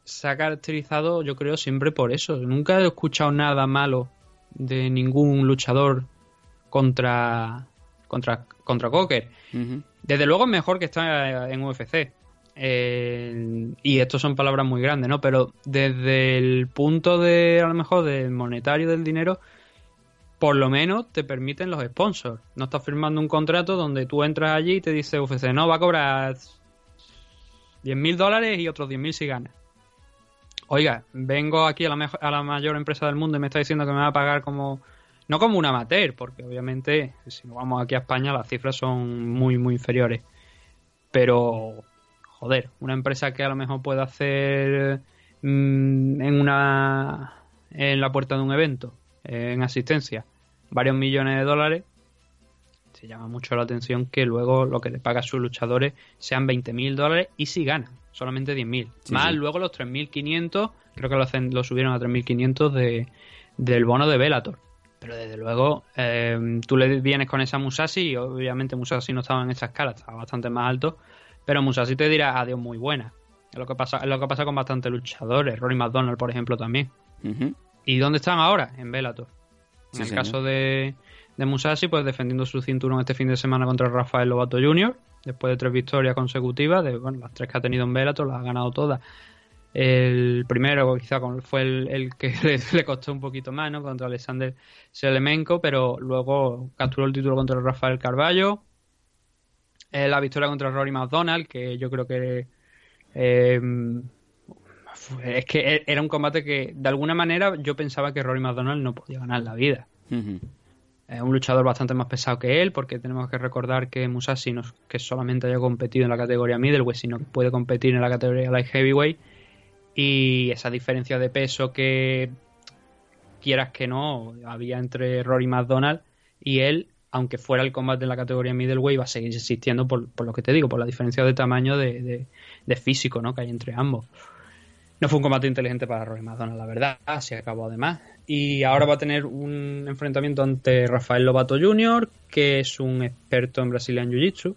se ha caracterizado yo creo siempre por eso nunca he escuchado nada malo de ningún luchador contra contra contra Coker Ujú. desde luego es mejor que está en UFC. Eh, y esto son palabras muy grandes, ¿no? Pero desde el punto de, a lo mejor, del monetario del dinero, por lo menos te permiten los sponsors. No estás firmando un contrato donde tú entras allí y te dice UFC, no, va a cobrar 10 mil dólares y otros 10 mil si ganas. Oiga, vengo aquí a la, a la mayor empresa del mundo y me está diciendo que me va a pagar como... No como un amateur, porque obviamente si nos vamos aquí a España las cifras son muy, muy inferiores. Pero, joder, una empresa que a lo mejor puede hacer mm, en una en la puerta de un evento, en asistencia, varios millones de dólares, se llama mucho la atención que luego lo que le paga a sus luchadores sean 20.000 dólares y si ganan, solamente 10.000. Sí, Más sí. luego los 3.500, creo que lo, hacen, lo subieron a 3.500 de, del bono de Velator. Pero desde luego, eh, tú le vienes con esa Musashi, y obviamente Musashi no estaba en esa escala, estaba bastante más alto, pero Musashi te dirá adiós muy buena. Es lo que pasa, es lo que pasa con bastantes luchadores, Rory McDonald, por ejemplo, también. ¿Y dónde están ahora? En Bellator. En Sí, el señor. caso de, de Musashi, pues defendiendo su cinturón este fin de semana contra Rafael Lobato Jr., después de tres victorias consecutivas, de bueno, las tres que ha tenido en Bellator, las ha ganado todas. El primero quizá fue el, el que le, le costó un poquito más, ¿no? Contra Alexander Selemenko, pero luego capturó el título contra Rafael Carballo. Eh, la victoria contra Rory McDonald, que yo creo que eh, es que e- era un combate que de alguna manera yo pensaba que Rory McDonald no podía ganar la vida. Es un luchador bastante más pesado que él, porque tenemos que recordar que Musashi no que solamente haya competido en la categoría middleweight, sino que puede competir en la categoría light heavyweight. Y esa diferencia de peso que quieras que no había entre Rory McDonald y él, aunque fuera el combate en la categoría middleweight, va a seguir existiendo por, por lo que te digo, por la diferencia de tamaño de, de- de físico ¿no? que hay entre ambos. No fue un combate inteligente para Rory McDonald, la verdad. Se acabó además. Y ahora va a tener un enfrentamiento ante Rafael Lobato Jr., que es un experto en Brazilian Jiu-Jitsu.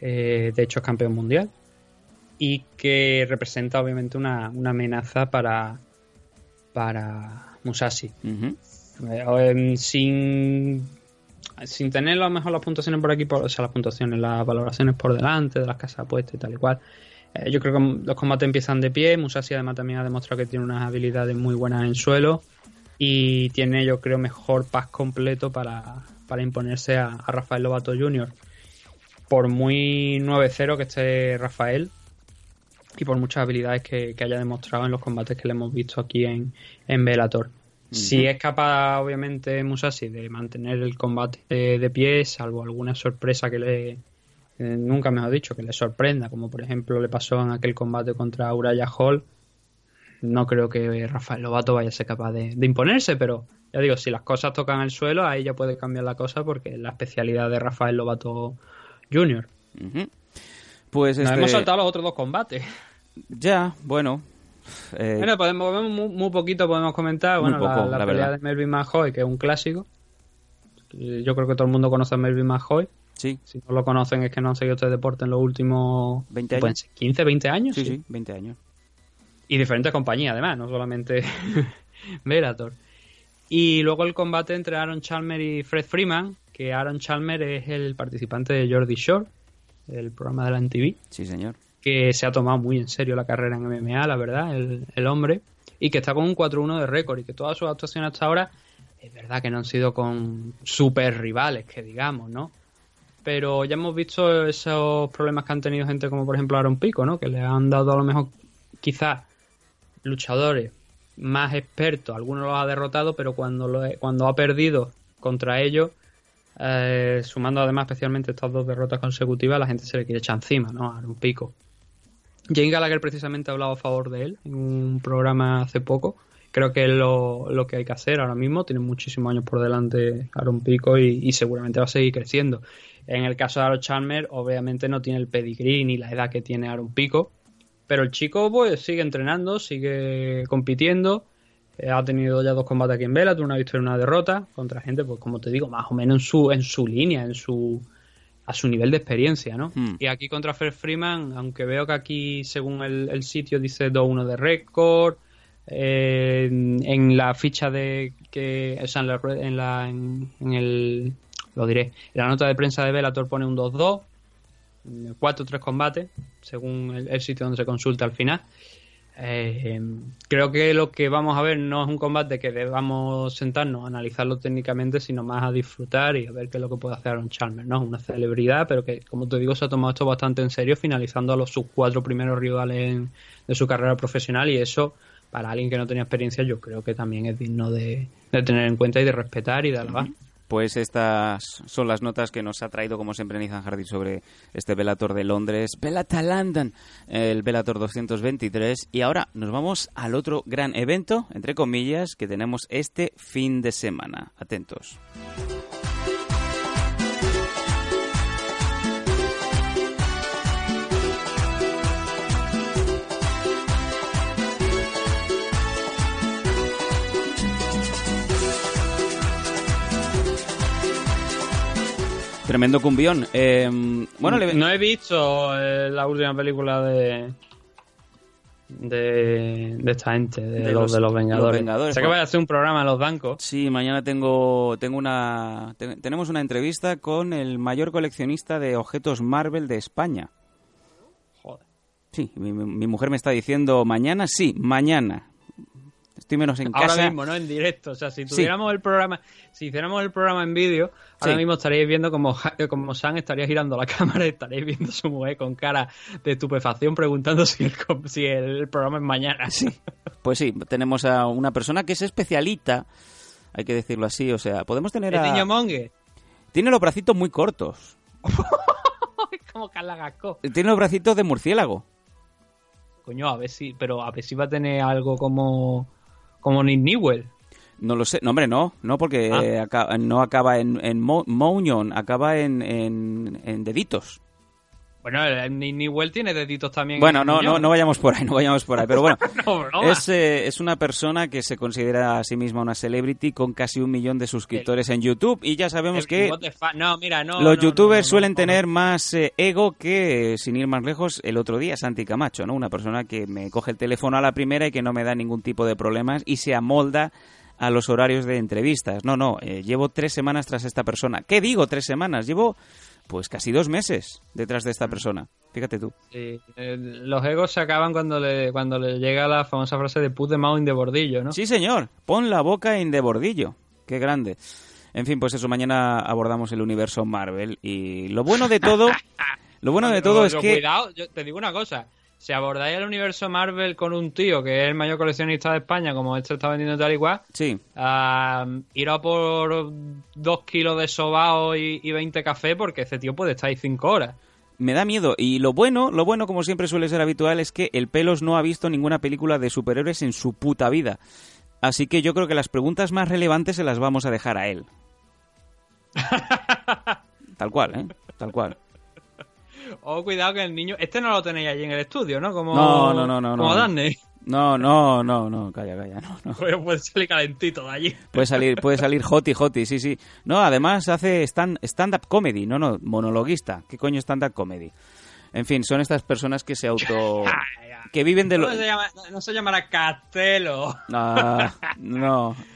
Eh, de hecho, es campeón mundial. y que representa obviamente una, una amenaza para, para Musashi. Eh, sin, sin tener a lo mejor las puntuaciones por aquí, o sea, las puntuaciones, las valoraciones por delante de las casas apuestas y tal y cual. eh, yo creo que los combates empiezan de pie. Musashi además también ha demostrado que tiene unas habilidades muy buenas en suelo y tiene, yo creo, mejor paz completo para, para imponerse a, Rafael Lobato Jr. Por muy 9-0 que esté Rafael y por muchas habilidades que, haya demostrado en los combates que le hemos visto aquí en, en Bellator. Si es capaz, obviamente, Musashi de mantener el combate de, de pie, salvo alguna sorpresa que le. eh, nunca mejor dicho, que le sorprenda, como por ejemplo le pasó en aquel combate contra Uraya Hall. No creo que Rafael Lobato vaya a ser capaz de, de imponerse, pero ya digo, si las cosas tocan el suelo, ahí ya puede cambiar la cosa porque es la especialidad de Rafael Lobato Jr. Pues Nos este... hemos saltado los otros dos combates. Ya, bueno. Eh, Bueno, podemos, muy, muy poquito podemos comentar. Bueno, la- poco, la, la pelea verdad. de Melvin McHoy, que es un clásico. Yo creo que todo el mundo conoce a Melvin McHoy. sí, Si no lo conocen es que no han seguido este deporte en los últimos 20 años. pueden ser 15, 20 años. sí, sí. sí, 20 años. Y diferentes compañías, además, no solamente Bellator. Y luego el combate entre Aaron Chalmer y Fred Freeman, que Aaron Chalmer es el participante de Jordi Shore, el programa de la MTV Sí, señor. Que se ha tomado muy en serio la carrera en MMA, la verdad, el, hombre, y que está con un 4-1 de récord y que todas sus actuaciones hasta ahora es verdad que no han sido con super rivales, que digamos, ¿no? Pero ya hemos visto esos problemas que han tenido gente como por ejemplo Aaron Pico, ¿no? Que le han dado a lo mejor quizás luchadores más expertos, algunos los ha derrotado, pero cuando, lo, cuando ha perdido contra ellos, eh, sumando además especialmente estas dos derrotas consecutivas, la gente se le quiere echar encima, ¿no? Aaron Pico. Jane Gallagher precisamente ha hablado a favor de él en un programa hace poco. Creo que es lo, lo que hay que hacer ahora mismo. Tiene muchísimos años por delante Aaron Pico y, seguramente va a seguir creciendo. En el caso de Aaron Chalmer, obviamente no tiene el pedigrí ni la edad que tiene Aaron Pico. Pero el chico pues sigue entrenando, sigue compitiendo. Eh, ha tenido ya dos combates aquí en Bellator, una victoria y una derrota contra gente, pues como te digo, más o menos en su, en su línea, en su a su nivel de experiencia, ¿no? Hmm. Y aquí contra Fred Freeman, aunque veo que aquí, según el, el sitio, dice 2-1 de récord, eh, en, en la ficha de que, o sea, en la, en la en, en el, lo diré, en la nota de prensa de Bellator pone un 2-2, 4-3 combates, según el, el sitio donde se consulta al final. Eh, creo que lo que vamos a ver no es un combate que debamos sentarnos a analizarlo técnicamente, sino más a disfrutar y a ver qué es lo que puede hacer Aaron Chalmers, ¿no? Una celebridad, pero que, como te digo, se ha tomado esto bastante en serio, finalizando a los sus cuatro primeros rivales en- de su carrera profesional y eso, para alguien que no tenía experiencia, yo creo que también es digno de, de tener en cuenta y de respetar y de alabar. Pues estas son las notas que nos ha traído, como siempre, Nathan Hardy sobre este Bellator de Londres, Bellator London, el Bellator 223. Y ahora nos vamos al otro gran evento, entre comillas, que tenemos este fin de semana. Atentos. Tremendo cumbión. Eh, bueno, le... No he visto eh, la última película de. De, de esta gente, de, De los, de los Vengadores. los Vengadores, Sé que bueno. voy a hacer un programa en los bancos. Sí, mañana tengo, tengo una, te- tenemos una entrevista con el mayor coleccionista de objetos Marvel de España. Joder. Sí, mi mujer me está diciendo mañana, sí, mañana. Estoy menos en Ahora casa. mismo, ¿no? En directo. O sea, si tuviéramos el programa, si hiciéramos el programa en vídeo, ahora Sí. mismo estaréis viendo como, Ja- como Sam estaría girando la cámara y estaréis viendo a su mujer con cara de estupefacción preguntando si el, co- si el programa es mañana. Sí. Pues sí, tenemos a una persona que es especialita, hay que decirlo así, o sea, podemos tener El a... niño mongue. Tiene los bracitos muy cortos. Es como Carla Gasco. Tiene los bracitos de murciélago. Coño, a ver si, pero a ver si va a tener algo como, como Nick Newell. No lo sé, no hombre, no, no porque Ah. no acaba en, en mo- moñón, acaba en, en, en deditos. Bueno, el Ni- Newell tiene deditos también. Bueno, en no, no, no vayamos por ahí, no vayamos por ahí. Pero bueno, No, es, eh, es una persona que se considera a sí misma una celebrity con casi un millón de suscriptores en YouTube. Y ya sabemos que. No, mira, no. los youtubers suelen tener más eh, ego que, eh, sin ir más lejos, el otro día Santi Camacho, ¿no? Una persona que me coge el teléfono a la primera y que no me da ningún tipo de problemas y se amolda a los horarios de entrevistas. No, no, eh, llevo tres semanas tras esta persona. ¿Qué digo tres semanas? Llevo pues casi dos meses detrás de esta Mm. persona. Fíjate tú. Sí, eh, los egos se acaban cuando le, cuando le llega la famosa frase de put the mouth in de bordillo, ¿no? Sí, señor. Pon la boca en de bordillo. Qué grande. En fin, pues eso, mañana abordamos el universo Marvel. Y lo bueno de todo, lo bueno de todo es pero que... Cuidado, yo te digo una cosa. Si abordáis el universo Marvel con un tío que es el mayor coleccionista de España, como este está vendiendo tal y cual, Sí, ir a por dos kilos de sobao y, y 20 café porque ese tío puede estar ahí cinco horas. me da miedo. Y lo bueno, lo bueno, como siempre suele ser habitual, es que el Pelos no ha visto ninguna película de superhéroes en su puta vida. Así que yo creo que las preguntas más relevantes se las vamos a dejar a él. Tal cual, ¿eh? Tal cual. Oh, cuidado que el niño... Este no lo tenéis allí en el estudio, ¿no? Como, No, no, no, no, Como no. Daphne. No, no, no, no, calla, calla, no, no. Puede salir calentito de allí. Puede salir, puede salir hoti, hoti, sí, sí. No, además hace stand, stand-up comedy, no, no, monologuista. ¿Qué coño stand-up comedy? En fin, son estas personas que se auto... que viven de lo... No se, llama, no se llamará Castelo. Ah, no.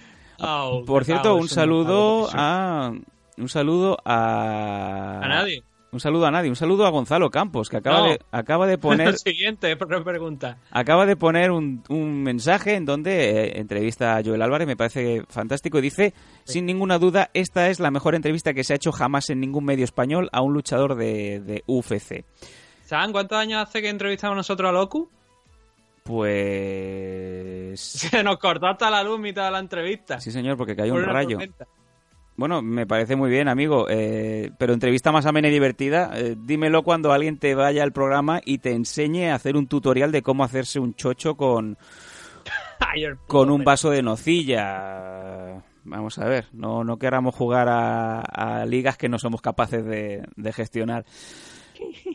Oh, Por cierto, un saludo a... Un saludo a... A nadie. Un saludo a nadie. Un saludo a Gonzalo Campos, que acaba, No. de, acaba de poner... Siguiente pre- pregunta. Acaba de poner un, un mensaje en donde eh, entrevista a Joel Álvarez, me parece fantástico, y dice, sin ninguna duda, esta es la mejor entrevista que se ha hecho jamás en ningún medio español a un luchador de, de UFC. ¿Saben cuántos años hace que entrevistamos nosotros a Locu? Pues... Se nos cortó hasta la luz mitad de la entrevista. Sí, señor, porque cayó Por un rayo. tormenta. Bueno, me parece muy bien, amigo, eh, pero entrevista más amena y divertida, eh, dímelo cuando alguien te vaya al programa y te enseñe a hacer un tutorial de cómo hacerse un chocho con, con un vaso de nocilla. Vamos a ver, no, no queramos jugar a, a ligas que no somos capaces de, de gestionar.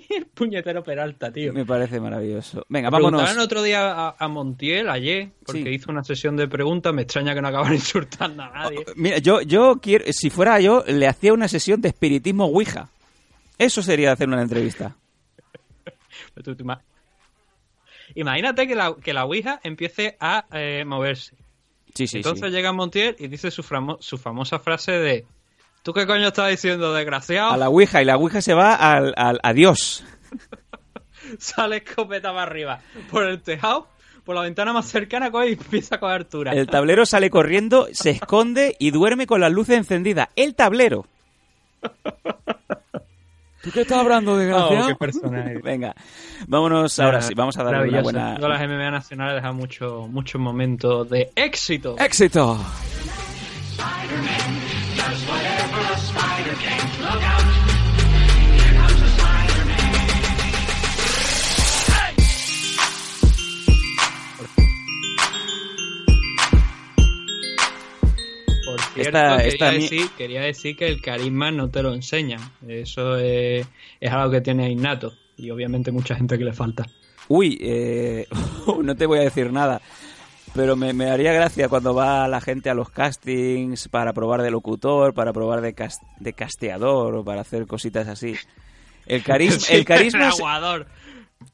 El puñetero Peralta, tío. Me parece maravilloso. Venga, Me vámonos. otro día a, a Montiel, ayer, porque Sí. hizo una sesión de preguntas. Me extraña que no acaban insultando a nadie. Mira, yo, yo quiero, si fuera yo, le hacía una sesión de espiritismo Ouija. Eso sería hacer una entrevista. Imagínate que la, que la Ouija empiece a eh, moverse. Sí, sí, Entonces llega Montiel y dice su, su famosa frase de ¿Tú qué coño estás diciendo, desgraciado? A la Ouija y la Ouija se va al, al adiós. Sale escopeta para arriba. Por el tejado, por la ventana más cercana, coge y empieza a coger altura. El tablero sale corriendo, se esconde y duerme con las luces encendidas. El tablero. ¿Tú qué estás hablando, Oh, qué personaje. Venga, vámonos ahora sí, vamos a darle una buena... Todas las MMA nacionales dejan muchos muchos momentos de éxito. ¡Éxito! Por cierto, Esta- quería, esta mi- decir, quería decir que el carisma no te lo enseñan. Eso es, es algo que tiene innato. Y obviamente mucha gente que le falta. Uy, eh, no te voy a decir nada, pero me, me haría gracia cuando va la gente a los castings para probar de locutor, para probar de, de casteador o para hacer cositas así. El carisma, el carisma,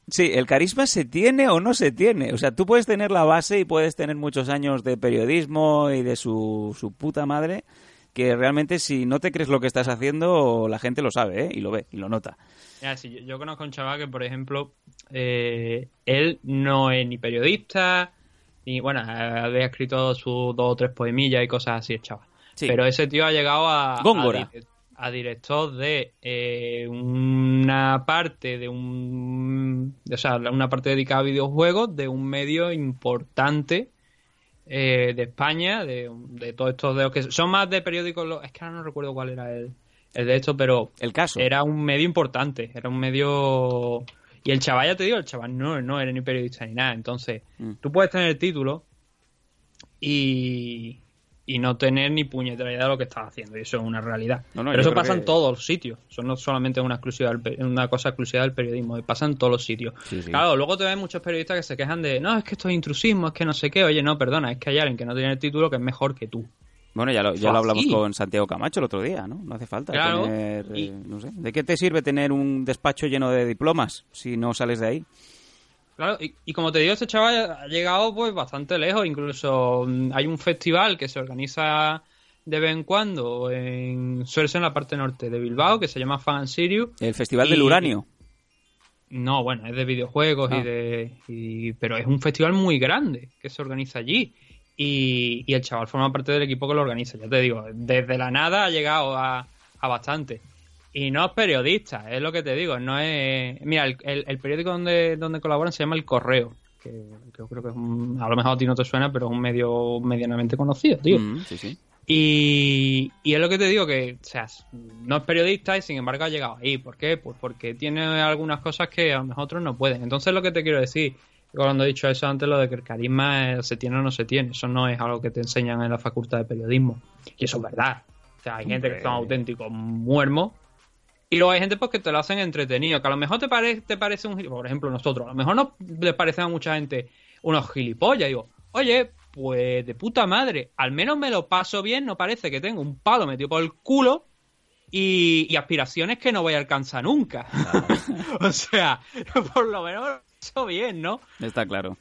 sí, el carisma se tiene o no se tiene. O sea, tú puedes tener la base y puedes tener muchos años de periodismo y de su, su puta madre, que realmente si no te crees lo que estás haciendo, la gente lo sabe, ¿eh? Y lo ve, y lo nota. Yo, yo conozco a un chaval que, por ejemplo, eh, él no es ni periodista, ni, bueno, había escrito sus dos o tres poemillas y cosas así, chaval. Sí. Pero ese tío ha llegado a, Góngora. a, dire- a director de eh, una parte de un... O sea, una parte dedicada a videojuegos de un medio importante eh, de España, de, de todos estos de los que son más de periódicos, es que ahora no recuerdo cuál era el, el de esto, pero El caso. era un medio importante, era un medio... Y el chaval, ya te digo, el chaval no, no era ni periodista ni nada. Entonces, Mm. tú puedes tener el título y, y no tener ni puñetera idea de lo que estás haciendo. Y eso es una realidad. No, no, Pero eso pasa que- en todos los sitios. Eso no solamente es una, exclusiva una cosa exclusiva del periodismo. Pasa en todos los sitios. Sí, sí. Claro, luego te ven muchos periodistas que se quejan de, no, es que esto es intrusismo, es que no sé qué. Oye, no, perdona, es que hay alguien que no tiene el título que es mejor que tú. Bueno, ya lo, ya lo hablamos con Santiago Camacho el otro día, ¿no? No hace falta Claro, tener... eh, no sé. ¿De qué te sirve tener un despacho lleno de diplomas si no sales de ahí? Claro, y, y como te digo, este chaval ha llegado pues bastante lejos. Incluso mm, hay un festival que se organiza de vez en cuando, en, suele ser en la parte norte de Bilbao, que se llama Fan Sirius. El Festival Y- del Uranio. No, bueno, es de videojuegos Ah. y de. y- pero es un festival muy grande que se organiza allí. Y, y el chaval forma parte del equipo que lo organiza. Ya te digo, desde la nada ha llegado a, a bastante. Y no es periodista, es lo que te digo. No es. Mira, el, el- el periódico donde, donde colaboran se llama El Correo. Que, que yo creo que es un, a lo mejor a ti no te suena, pero es un medio medianamente conocido, tío. Mm, sí, sí. Y, y es lo que te digo, que o sea, no es periodista y sin embargo ha llegado ahí. ¿Por qué? Pues porque tiene algunas cosas que a lo mejor otros no pueden. Entonces lo que te quiero decir, cuando he dicho eso antes, lo de que el carisma se tiene o no se tiene, eso no es algo que te enseñan en la facultad de periodismo. Y eso es verdad. O sea, hay gente que son auténticos muermos. Y luego hay gente pues que te lo hacen entretenido, que a lo mejor te, pare- te parece un por ejemplo nosotros, a lo mejor no les parecen a mucha gente unos gilipollas, digo, oye, pues de puta madre, al menos me lo paso bien, no parece que tengo un palo metido por el culo y, y aspiraciones que no voy a alcanzar nunca. o sea, por lo menos paso bien, ¿no? Está claro.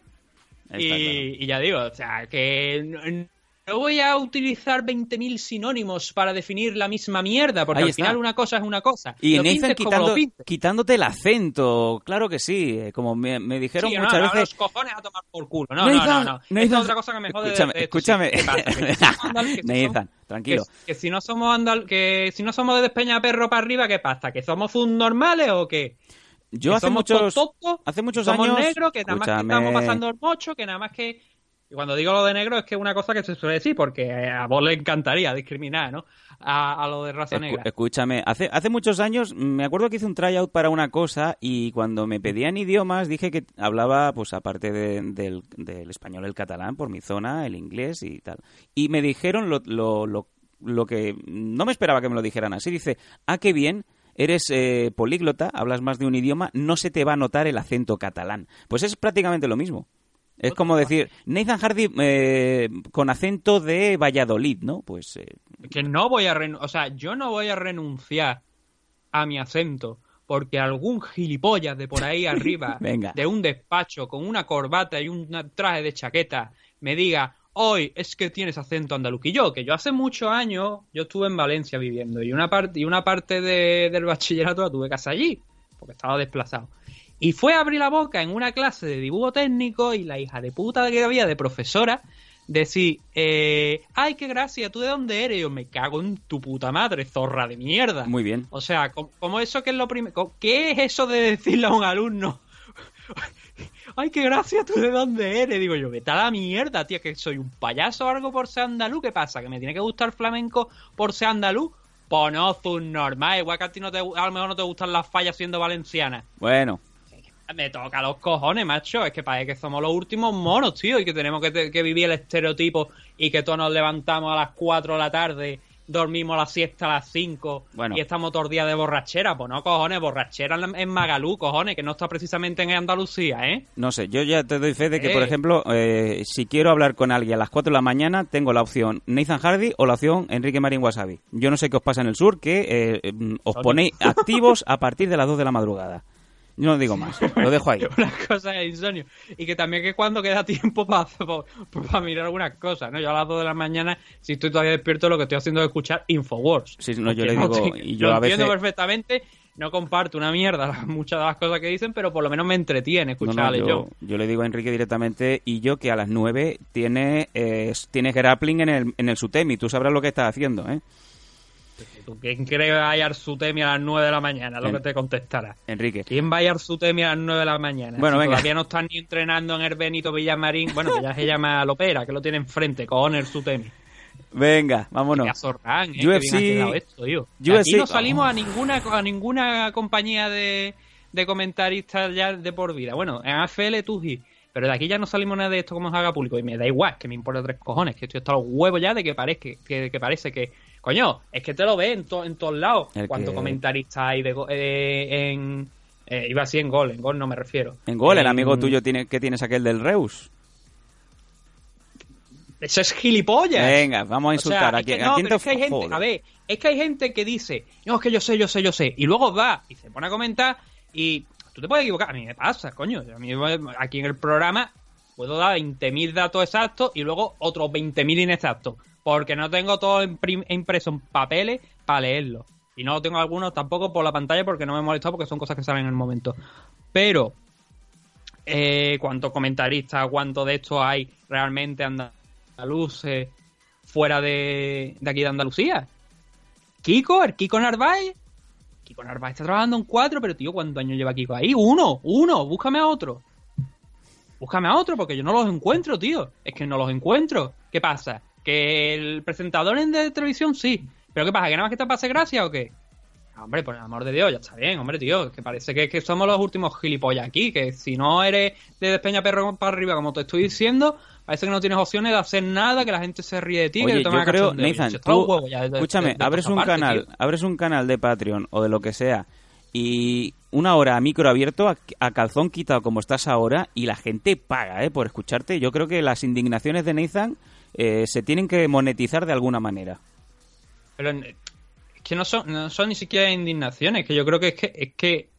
Está y, claro. y ya digo, o sea, que no, no voy a utilizar 20.000 sinónimos para definir la misma mierda, porque Ahí al está. final una cosa es una cosa. Y Lo Nathan quitando, quitándote el acento, claro que sí. eh, Como me, me dijeron Sí, no, muchas no, veces. los cojones a tomar por culo. No, Nathan, no, no, no. Esta Nathan, es otra cosa que me jode de- Escúchame, de esto, escúchame. sí. Que si somos andal- que si Nathan, somos- tranquilo. Que, que si no somos andal, que si no somos de despeña perro para arriba, ¿qué pasa? ¿Que somos subnormales o qué? Yo hace muchos, tontos, hace muchos somos años. negros, que nada más que estamos pasando el mocho, que nada más que... Y cuando digo lo de negro es que es una cosa que se suele decir, porque a vos le encantaría discriminar, ¿no? A, a lo de raza Escu- negra. escúchame, hace, hace muchos años me acuerdo que hice un tryout para una cosa y cuando me pedían idiomas dije que hablaba, pues aparte de- del, del español, el catalán por mi zona, el inglés y tal. Y me dijeron lo, lo, lo, lo que no me esperaba que me lo dijeran así. Dice, ah, qué bien. Eres eh, políglota, hablas más de un idioma, no se te va a notar el acento catalán. Pues es prácticamente lo mismo. Es como decir, Nathan Hardy eh, con acento de Valladolid, ¿no? Pues eh, que no voy a o sea, yo no voy a renunciar a mi acento porque algún gilipollas de por ahí arriba Venga. de un despacho con una corbata y un traje de chaqueta me diga hoy es que tienes acento andaluz y yo que yo hace muchos años yo estuve en Valencia viviendo y una parte y una parte de- del bachillerato la tuve que hacer allí porque estaba desplazado y fue a abrir la boca en una clase de dibujo técnico y la hija de puta que había de profesora decir, eh, ay, qué gracia, ¿tú de dónde eres? Y yo me cago en tu puta madre, zorra de mierda. muy bien. O sea, ¿cómo, cómo eso que es lo primero? ¿Qué es eso de decirle a un alumno? Ay, qué gracia, ¿tú de dónde eres? Digo yo, vete a la mierda, tía, que soy un payaso o algo por ser andaluz. ¿Qué pasa? ¿Que me tiene que gustar flamenco por ser andaluz? Pues no, normal. Igual que a ti no te, a lo mejor no te gustan las fallas siendo valenciana. Bueno, Me toca los cojones, macho. Es que parece que somos los últimos monos, tío, y que tenemos que, que vivir el estereotipo y que todos nos levantamos a las 4 de la tarde, dormimos la siesta a las 5 Bueno. y estamos todos días de borrachera. Pues no, cojones, borrachera en, Magalú, cojones, que no está precisamente en Andalucía, ¿eh? No sé, yo ya te doy fe de que, Eh. por ejemplo, eh, si quiero hablar con alguien a las 4 de la mañana, tengo la opción Nathan Hardy o la opción Enrique Marín Wasabi. Yo no sé qué os pasa en el sur, que eh, mm, os ponéis activos a partir de las 2 de la madrugada. No digo más, lo dejo ahí. Una cosa de insomnio. Y que también que cuando queda tiempo para mirar algunas cosas, ¿no? Yo a las 2 de la mañana, si estoy todavía despierto, lo que estoy haciendo es escuchar Infowars. Sí, no, yo le digo, te- y yo lo a entiendo veces... perfectamente, no comparto una mierda muchas de las cosas que dicen, pero por lo menos me entretiene No, no, escucharle yo, yo. le digo a Enrique directamente y yo que a las 9 tiene, eh, tiene grappling en el, en el Sutemi. Tú sabrás lo que estás haciendo, ¿eh? ¿Tú ¿Quién cree que va a ir Sutemi a las 9 de la mañana? Lo En- que te contestará. Enrique. ¿Quién va a ir Sutemi a las 9 de la mañana? Bueno, Si venga. Todavía no están ni entrenando en el Benito Villamarín. Bueno, que ya se llama Lopera, que lo tiene enfrente, con el Sutemi. Venga, vámonos. Que ¿eh? UFC que esto, tío. UFC Aquí no salimos a ninguna a ninguna compañía de, de comentaristas ya de por vida. Bueno, en AFL Tuji Pero de aquí ya no salimos nada de esto como se haga público. Y me da igual, que me importa tres cojones, que estoy hasta los huevos ya de que parezca, que, que parece que. Coño, es que te lo ves en, to- en todos lados. El Cuánto que- comentarista hay de eh, en. eh, iba así en gol, en gol no me refiero. En gol, el En- amigo tuyo tiene, que tienes aquel del Reus. Eso es gilipollas. Venga, vamos a O sea, insultar. ¿A es que quién, a no, quién pero te es que hay gente, a ver, es que hay gente que dice, no, es que yo sé, yo sé, yo sé, y luego va y se pone a comentar y tú te puedes equivocar. A mí me pasa, coño. A mí aquí en el programa puedo dar 20.000 datos exactos y luego otros 20.000 inexactos, porque no tengo todo impreso en papeles para leerlo. Y no tengo algunos tampoco por la pantalla porque no me he molestado porque son cosas que salen en el momento. Pero, eh, ¿cuántos comentaristas, cuánto de esto hay realmente andaluces fuera de, de aquí de Andalucía? Kiko, el Kiko Narváez. Kiko Narváez está trabajando en cuatro, pero tío, ¿cuántos años lleva Kiko ahí? Uno, uno, búscame a otro. Búscame a otro, porque yo no los encuentro, tío. Es que no los encuentro. ¿Qué pasa? ¿Que el presentador en de televisión sí? ¿Pero qué pasa? ¿Que nada más que te pase gracia o qué? Ah, Hombre, por el amor de Dios, ya está bien, hombre, tío. Que parece que, que somos los últimos gilipollas aquí. Que si no eres de Despeña Perro para arriba, como te estoy diciendo, parece que no tienes opciones de hacer nada, que la gente se ríe de ti, que Oye, te yo creo. Nathan, Si está un tú, huevo ya de- de- escúchame, de- abres un parte, canal, tío. abres un canal de Patreon o de lo que sea y una hora a micro abierto, a, a calzón quitado como estás ahora y la gente paga, ¿eh? Por escucharte. Yo creo que las indignaciones de Nathan eh, se tienen que monetizar de alguna manera. Pero en- es que no son, no son ni siquiera indignaciones, que yo creo que es que, es que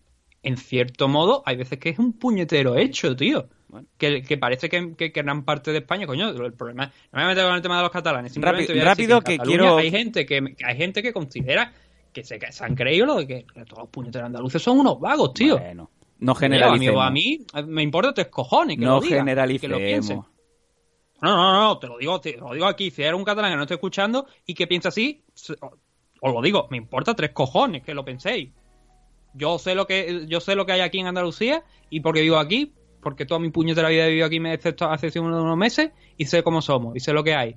en cierto modo, hay veces que es un puñetero hecho, tío. Bueno. Que, que parece que, que, que gran parte de España, coño, el problema, no me voy a meter con el tema de los catalanes, simplemente Rápido- voy a decir rápido en que Cataluña quiero- Hay gente que, hay gente que considera que se, que se han creído lo de que, todos los puñeteros andaluces son unos vagos, tío. Bueno, no generalicemos. amigo, a mí me importa tres cojones que no lo digan, que lo piensen. No, no, no, te lo digo, te lo digo aquí. Si eres un catalán que no esté escuchando y que piensa así, os lo digo, me importa tres cojones que lo penséis. Yo sé lo que yo sé lo que hay aquí en Andalucía y porque vivo aquí, porque toda mi puñetera vida he vivido aquí, excepto hace unos meses y sé cómo somos y sé lo que hay.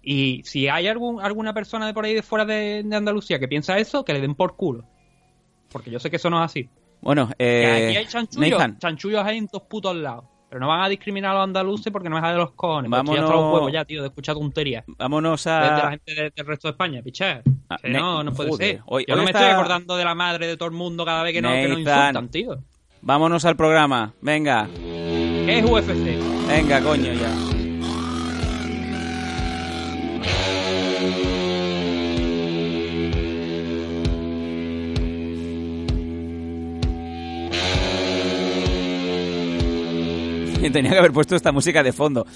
Y si hay algún, alguna persona de por ahí de fuera de, de Andalucía que piensa eso, que le den por culo. Porque yo sé que eso no es así. Bueno, Que eh, aquí hay chanchullos, Nathan, chanchullos hay en todos putos lados. Pero no van a discriminar a los andaluces porque no es de los cojones. Vámonos. Vámonos- Ya los huevos ya, tío, de escuchar tonterías. vámonos De, de la a... gente de- del resto de España, pichar. Ah, Que Ne- no, no puede joder. ser. Hoy- Yo hoy no me está- estoy acordando de la madre de todo el mundo cada vez que, no, que nos insultan, tío. Vámonos al programa. Venga, ¿Qué es UFC? venga, coño, ya. Tenía que haber puesto esta música de fondo.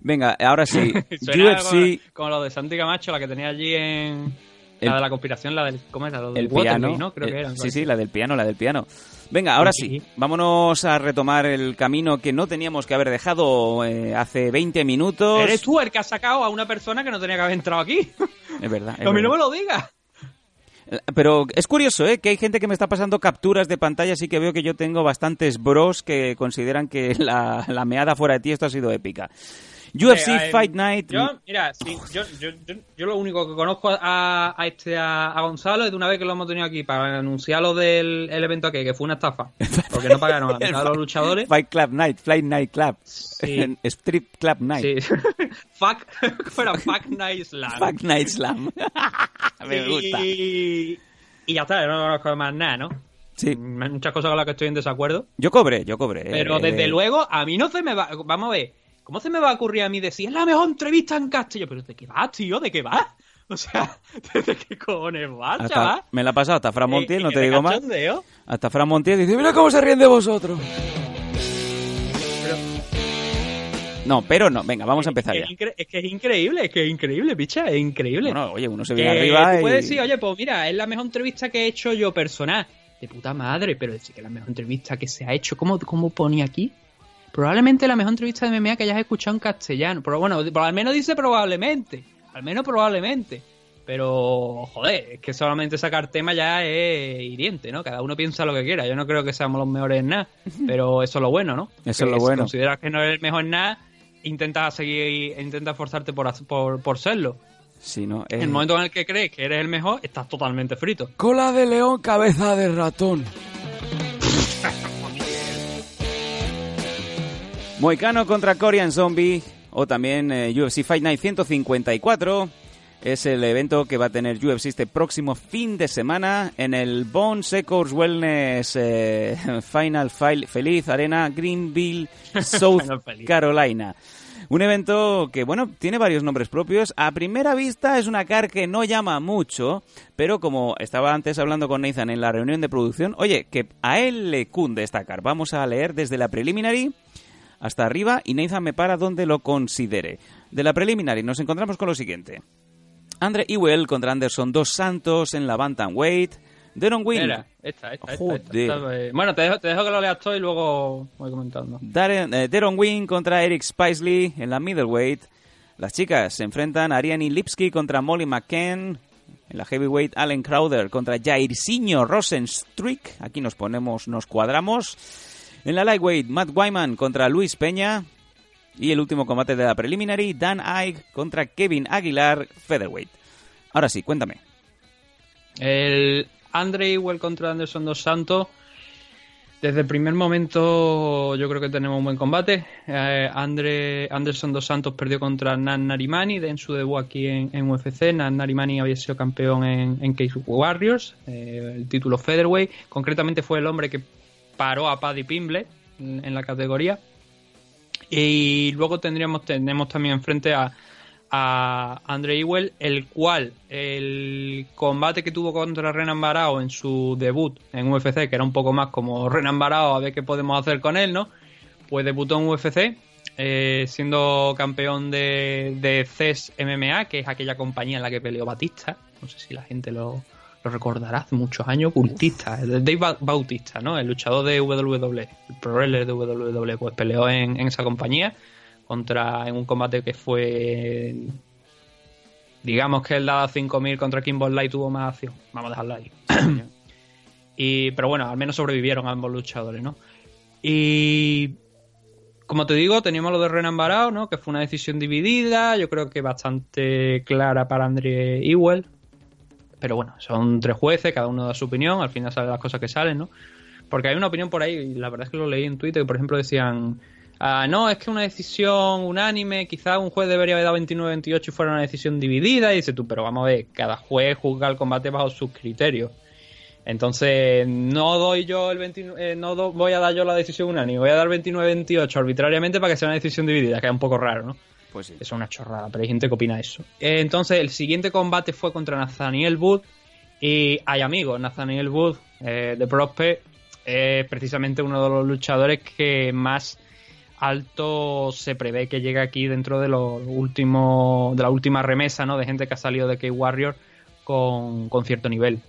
Venga, ahora sí. Suena UFC, como, como lo de Santi Camacho, la que tenía allí en... El- la de la conspiración, la del... ¿Cómo era? Lo del el piano. ¿no? Creo eh, que era. sí, sí, la del piano, la del piano. Venga, ahora Sí, vámonos a retomar el camino que no teníamos que haber dejado eh, hace 20 minutos. Eres tú el que has sacado a una persona que no tenía que haber entrado aquí. Es verdad. es mí no verdad. me lo digas. Pero es curioso, ¿eh? Que hay gente que me está pasando capturas de pantalla, así que veo que yo tengo bastantes bros que consideran que la, la meada fuera de ti esto ha sido épica. UFC Eh, eh, Fight Night. Yo, mira, sí, yo, yo, yo, lo único que conozco a, a este a, a Gonzalo es de una vez que lo hemos tenido aquí para anunciar lo del el evento aquí, que fue una estafa. Porque no pagaron a la mitad de los luchadores. Fight Club Night, Flight Night Club. Sí. Strip Club Night. Sí. fuck, fuera Fuck Night Slam. Fuck Night Slam. me gusta. Y, y ya está, yo no conozco más nada, ¿no? Sí, muchas cosas con las que estoy en desacuerdo. yo cobré, yo cobré. Pero Eh, desde luego, a mí no se me va. Vamos a ver, ¿cómo se me va a ocurrir a mí decir es la mejor entrevista en Castillo? Pero ¿de qué vas, tío? ¿De qué vas? O sea, ¿de qué cojones vas, hasta- chaval? me la ha pasado hasta Fran Montiel, Eh, no que te me digo más. Hasta Fran Montiel dice, mira cómo se ríen de vosotros. No, pero no. Venga, vamos a empezar Es ya. es que es increíble, es que es increíble, picha, es increíble. Bueno, oye, uno se Que viene arriba tú y... puedes decir, oye, pues mira, es la mejor entrevista que he hecho yo personal. De puta madre, pero decir que es la mejor entrevista que se ha hecho, ¿cómo, cómo ponía aquí? Probablemente la mejor entrevista de MMA que hayas escuchado en castellano. Pero bueno, por al menos dice probablemente. Al menos probablemente. Pero, joder, es que solamente sacar tema ya es hiriente, ¿no? Cada uno piensa lo que quiera. Yo no creo que seamos los mejores en nada. Pero eso es lo bueno, ¿no? Eso es lo Si bueno. consideras que no eres el mejor en nada, intenta seguir, intenta esforzarte por, por, por serlo. Sí, ¿no? En Eh, el momento en el que crees que eres el mejor, estás totalmente frito. Cola de león, cabeza de ratón. Moicano contra Korean Zombie o también eh, UFC Fight Night 154. Es el evento que va a tener UFC este próximo fin de semana en el Bone Secors Wellness eh, Final File Feliz Arena Greenville, South. Carolina. Un evento que, bueno, tiene varios nombres propios. A primera vista es una car que no llama mucho, pero como estaba antes hablando con Nathan en la reunión de producción, oye, que a él le cunde esta car. Vamos a leer desde la preliminary hasta arriba y Nathan me para donde lo considere. De la preliminary nos encontramos con lo siguiente. Andre Ewell contra Anderson Dos Santos en la Bantamweight. Deron Wynn. Mira, esta, esta, esta, Joder. esta, esta, Bueno, te dejo, te dejo que lo leas todo y luego voy comentando. Darren, eh, Deron Wynn contra Eric Spicely en la middleweight. Las chicas se enfrentan a Ariane Lipsky contra Molly McCann. En la heavyweight, Allen Crowder contra Jairzinho Rosenstruik. Aquí nos ponemos, nos cuadramos. En la lightweight, Matt Wyman contra Luis Peña. Y el último combate de la preliminary, Dan Ike contra Kevin Aguilar, featherweight. Ahora sí, cuéntame. El Andre Ewell contra Anderson Dos Santos. Desde el primer momento yo creo que tenemos un buen combate. Eh, Andre, Anderson Dos Santos perdió contra Nan Narimani en su debut aquí en, UFC. Nan Narimani había sido campeón en, en Cage Warriors, eh, el título Featherweight. Concretamente fue el hombre que paró a Paddy Pimble en, la categoría. Y luego tendríamos tenemos también enfrente a, a Andre Ewell, el cual el combate que tuvo contra Renan Barao en su debut en UFC, que era un poco más como Renan Barao, a ver qué podemos hacer con él, ¿no? Pues debutó en UFC, eh, siendo campeón de, de CES MMA, que es aquella compañía en la que peleó Batista. No sé si la gente lo, lo recordará, hace muchos años, cultista, el Dave Ba- Bautista, ¿no? El luchador de WWE, el pro wrestler de WWE, pues peleó en, en esa compañía contra en un combate que fue digamos que el dado 5000 contra Kimbo Light tuvo más acción. Vamos a dejarlo ahí. Y pero bueno al menos sobrevivieron ambos luchadores no y como te digo teníamos lo de Renan Barao no que fue una decisión dividida yo creo que bastante clara para Andre Ewell pero bueno son tres jueces cada uno da su opinión al final salen las cosas que salen no porque hay una opinión por ahí y la verdad es que lo leí en Twitter que por ejemplo decían Ah, no, es que una decisión unánime, quizá un juez debería haber dado 29-28 y fuera una decisión dividida. Y dices tú, pero vamos a ver, cada juez juzga el combate bajo sus criterios. Entonces, no doy yo el 29, eh, no voy a dar yo la decisión unánime, voy a dar 29-28 arbitrariamente para que sea una decisión dividida, que es un poco raro, ¿no? Pues sí. Es una chorrada, pero hay gente que opina eso. Eh, entonces, el siguiente combate fue contra Nathaniel Wood. Y hay amigos, Nathaniel Wood eh, de Prospect es precisamente uno de los luchadores que más alto se prevé que llegue aquí dentro de los últimos de la última remesa ¿no? de gente que ha salido de K-Warrior con, con cierto nivel.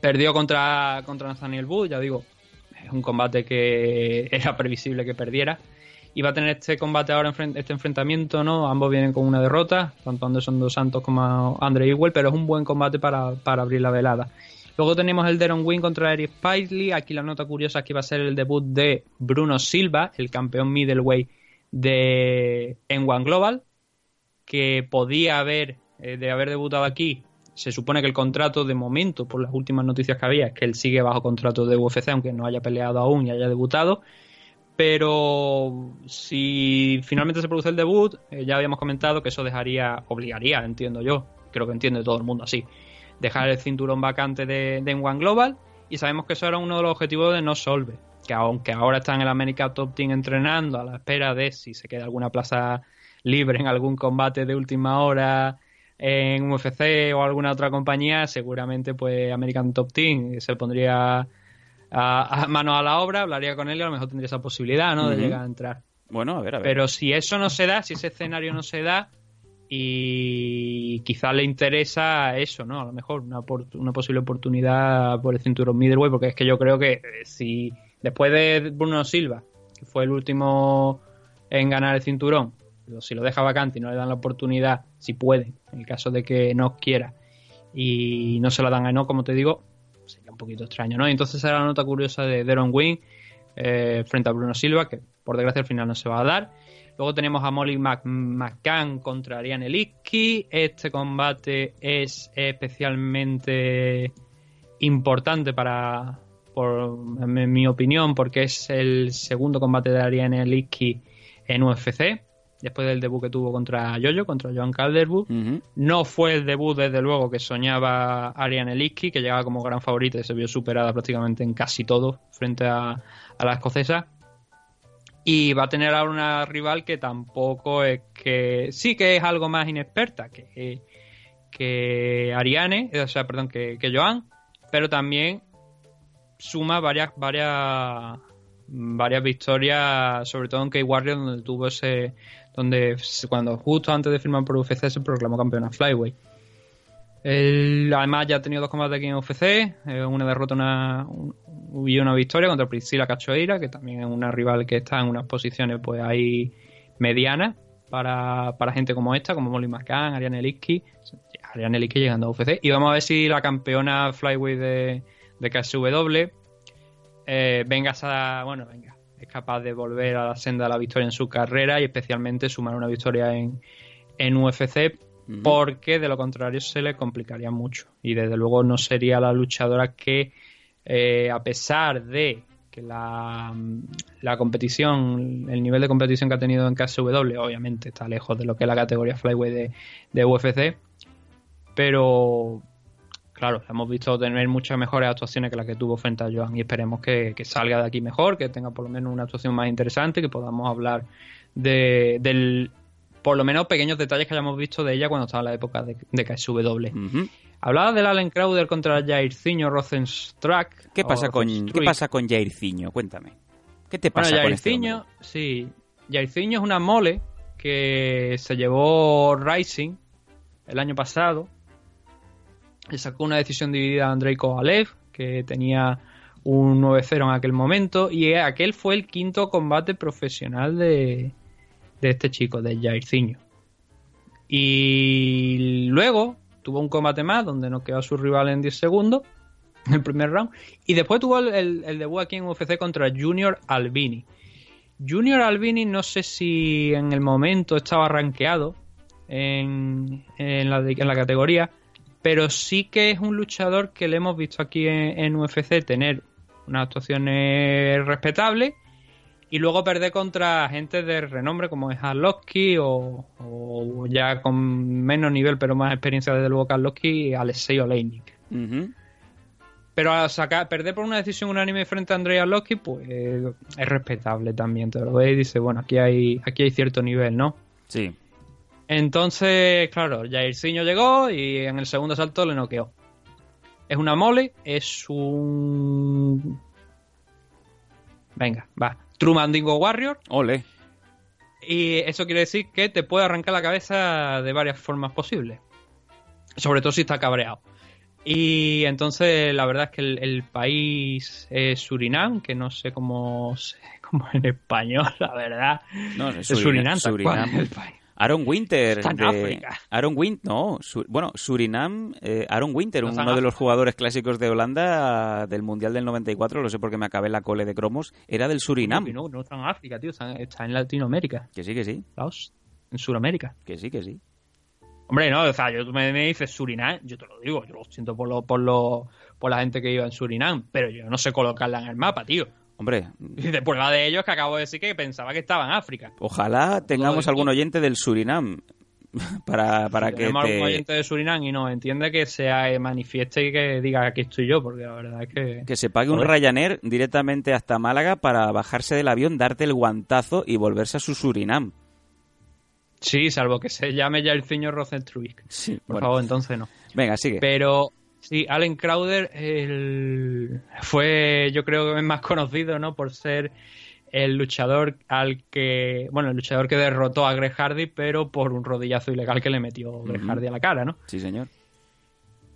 Perdió contra, contra Nathaniel Wood, ya digo, es un combate que era previsible que perdiera. Y va a tener este combate ahora, este enfrentamiento, ¿no? Ambos vienen con una derrota, tanto Anderson Dos Santos como Andre Ewell, pero es un buen combate para, para abrir la velada. Luego tenemos el Deron Wynn contra Eric Spicely. Aquí la nota curiosa es que va a ser el debut de Bruno Silva, el campeón middleweight de en One Global, que podía haber, eh, de haber debutado aquí. Se supone que el contrato de momento, por las últimas noticias que había, es que él sigue bajo contrato de UFC, aunque no haya peleado aún y haya debutado. Pero si finalmente se produce el debut, eh, ya habíamos comentado que eso dejaría, obligaría, entiendo yo, creo que entiende todo el mundo así, dejar el cinturón vacante de, de One Global. Y sabemos que eso era uno de los objetivos de No Solve, que aunque ahora está en el America Top Team entrenando a la espera de si se queda alguna plaza libre en algún combate de última hora en UFC o alguna otra compañía, seguramente pues American Top Team se pondría a, a manos a la obra, hablaría con él y a lo mejor tendría esa posibilidad, ¿no? De llegar a entrar. Bueno, a ver, a ver. Pero si eso no se da, si ese escenario no se da y quizá le interesa eso, ¿no? A lo mejor una, una posible oportunidad por el cinturón middleweight, porque es que yo creo que eh, si después de Bruno Silva, que fue el último en ganar el cinturón, si lo deja vacante y no le dan la oportunidad, si puede, en el caso de que no quiera, y no se la dan a no, como te digo, un poquito extraño, ¿no? Entonces será la nota curiosa de Deron Wynn eh, frente a Bruno Silva, que por desgracia al final no se va a dar. Luego tenemos a Molly McCann contra Ariane Lipski. Este combate es especialmente importante para, por, en mi opinión, porque es el segundo combate de Ariane Lipski en UFC, después del debut que tuvo contra Yoyo, contra Joan Calderwood. No fue el debut, desde luego, que soñaba Ariane Lipski, que llegaba como gran favorita y se vio superada prácticamente en casi todo frente a, a la escocesa. Y va a tener ahora una rival que tampoco es que. Sí que es algo más inexperta que, que Ariane, o sea, perdón, que, que Joan, pero también suma varias, varias, varias victorias, sobre todo en K-Warrior, donde tuvo ese. donde cuando justo antes de firmar por UFC se proclamó campeona Flyway. Él, además ya ha tenido dos combates aquí en UFC, eh, una derrota una, un- y una victoria contra Priscila Cachoeira, que también es una rival que está en unas posiciones pues ahí medianas para, para gente como esta, como Molly McCann, Ariane Lipski, Ariane Lipski llegando a UFC. Y vamos a ver si la campeona Flyweight de, de KSW eh, venga esa, bueno, venga, es capaz de volver a la senda de la victoria en su carrera y especialmente sumar una victoria en, en UFC porque de lo contrario se le complicaría mucho. Y desde luego no sería la luchadora que eh, a pesar de que la, la competición, el nivel de competición que ha tenido en KSW obviamente está lejos de lo que es la categoría flyweight de, de UFC pero claro, hemos visto tener muchas mejores actuaciones que las que tuvo frente a Joan y esperemos que, que salga de aquí mejor, que tenga por lo menos una actuación más interesante, que podamos hablar de, del por lo menos pequeños detalles que hayamos visto de ella cuando estaba en la época de, de KSW. Ujú. Hablaba del Allen Crowder contra Jairzinho Rosenstruck. ¿Qué pasa con Rosenstruck. qué pasa con Jairzinho? Cuéntame. ¿Qué te Bueno, pasa con este Jairzinho, sí. Jairzinho es una mole que se llevó Rising el año pasado. Sacó una decisión dividida a Andrei Kovalev, que tenía un 9-0 en aquel momento. Y aquel fue el quinto combate profesional de, de este chico, de Jairzinho. Y luego tuvo un combate más donde no quedó a su rival en 10 segundos, en el primer round. Y después tuvo el, debut aquí en UFC contra Junior Albini. Junior Albini no sé si en el momento estaba rankeado en, en la categoría, pero sí que es un luchador que le hemos visto aquí en, en UFC tener unas actuaciones respetables y luego perder contra gente de renombre como es Arlovski o, o ya con menos nivel pero más experiencia desde luego que Arlovski y Alexei Oleinik. Ujú. Pero a sacar, perder por una decisión unánime frente a Andrei Arlovski, pues es respetable también. Te lo ves y dices, bueno, aquí hay, aquí hay cierto nivel, ¿no? Sí. Entonces, claro, Jairzinho llegó y en el segundo salto le noqueó. Es una mole, es un... Venga, va. True Mandingo Warrior. Ole. Y eso quiere decir que te puede arrancar la cabeza de varias formas posibles. Sobre todo si está cabreado. Y entonces la verdad es que el, el país es Surinam, que no sé cómo, cómo en español, la verdad. No, Es Surinam, cual, Surinam. el país. Aaron Winter. Está en de- África. Aaron Winter, no. Bueno, Surinam. eh, Aaron Winter, No uno de los jugadores clásicos de Holanda del Mundial del 94, lo sé porque me acabé la cole de cromos, era del Surinam. No, no está en África, tío, está, está en Latinoamérica, Que sí, que sí. Laos, en Sudamérica. Que sí, que sí. Hombre, no, o sea, yo, tú me, me dices Surinam, yo te lo digo, yo lo siento por, lo, por, lo, por la gente que iba en Surinam, pero yo no sé colocarla en el mapa, tío. Hombre, Y de prueba de ellos que acabo de decir que pensaba que estaba en África. ojalá tengamos algún oyente del Surinam para, para Si que tenemos algún te, oyente de Surinam y no entiende que sea eh, manifieste y que diga aquí estoy yo, porque la verdad es que... que se pague un. Ryanair directamente hasta Málaga para bajarse del avión, darte el guantazo y volverse a su Surinam. Sí, salvo que se llame Jairzinho Rosenstruik. Sí, Por bueno. favor, entonces no. Venga, sigue. Pero sí, Allen Crowder el- fue, yo creo que es más conocido, ¿no? Por ser el luchador al que, bueno, el luchador que derrotó a Greg Hardy, pero por un rodillazo ilegal que le metió Greg. Hardy a la cara, ¿no? Sí, señor.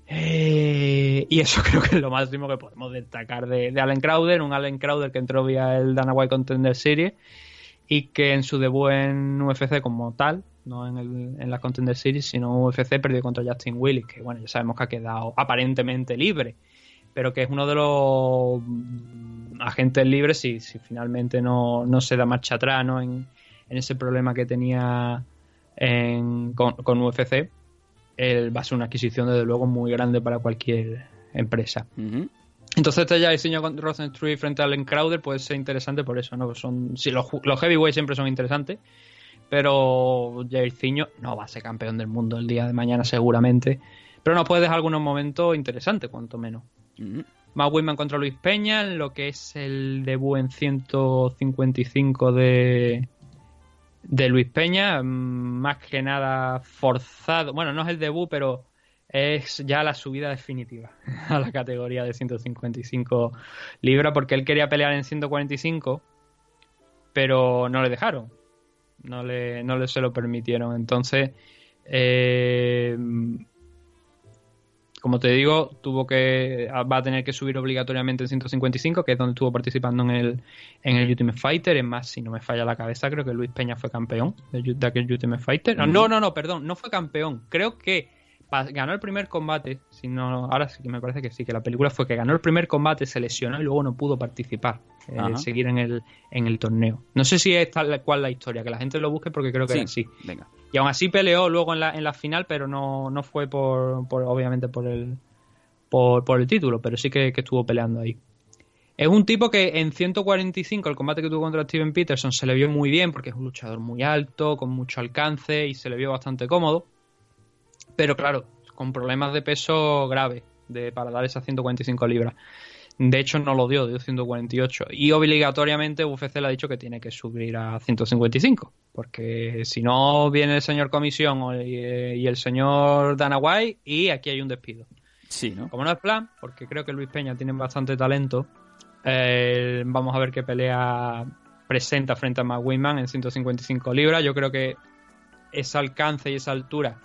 Eh, y eso creo que es lo máximo que podemos destacar de, de Allen Crowder, un Allen Crowder que entró vía el Dana White Contender Series y que en su debut en UFC como tal, no en, el- en la Contender Series, sino UFC perdió contra Justin Willis, que bueno, ya sabemos que ha quedado aparentemente libre, pero que es uno de los agentes libres si, si finalmente no, no se da marcha atrás ¿no? en, en ese problema que tenía en- con, con UFC el- va a ser una adquisición desde luego muy grande para cualquier empresa. Entonces este ya diseño con Rosenstruy frente a Len Crowder puede ser interesante por eso, ¿no? Son, sí, los, los heavyweights siempre son interesantes, pero Jairzinho no va a ser campeón del mundo el día de mañana seguramente, pero nos puede dejar algunos momentos interesantes, cuanto menos. Matt Wiman contra Luis Peña, en lo que es el debut en 155 de, de Luis Peña, mm, más que nada forzado. Bueno, no es el debut, pero es ya la subida definitiva a la categoría de 155 libras, porque él quería pelear en 145, pero no le dejaron. No le, no le se lo permitieron. Entonces, eh, como te digo, tuvo que va a tener que subir obligatoriamente en 155, que es donde estuvo participando en el, en el Ultimate Fighter. Es más, si no me falla la cabeza, creo que Luis Peña fue campeón de, de aquel Ultimate Fighter. No, no, no, no, perdón, no fue campeón. Creo que ganó el primer combate. Si no, ahora sí que me parece que sí, que la película fue que ganó el primer combate, se lesionó y luego no pudo participar, eh, seguir en el, en el torneo. No sé si es tal cual la historia, que la gente lo busque porque creo que Sí, era así. venga. Y aún así peleó luego en la, en la final, pero no, no fue por, por obviamente por el por, por el título, pero sí que, que estuvo peleando ahí. Es un tipo que en 145, el combate que tuvo contra Steven Peterson, se le vio muy bien porque es un luchador muy alto, con mucho alcance y se le vio bastante cómodo. Pero claro, con problemas de peso grave de, para dar esas 145 libras. De hecho, no lo dio, dio 148. Y obligatoriamente UFC le ha dicho que tiene que subir a 155. Porque si no, viene el señor Comisión o- y, el señor Dana White y aquí hay un despido. Sí, ¿no? Como no es plan, porque creo que Luis Peña tiene bastante talento, eh, vamos a ver qué pelea presenta frente a Matt Wiman en 155 libras. Yo creo que ese alcance y esa altura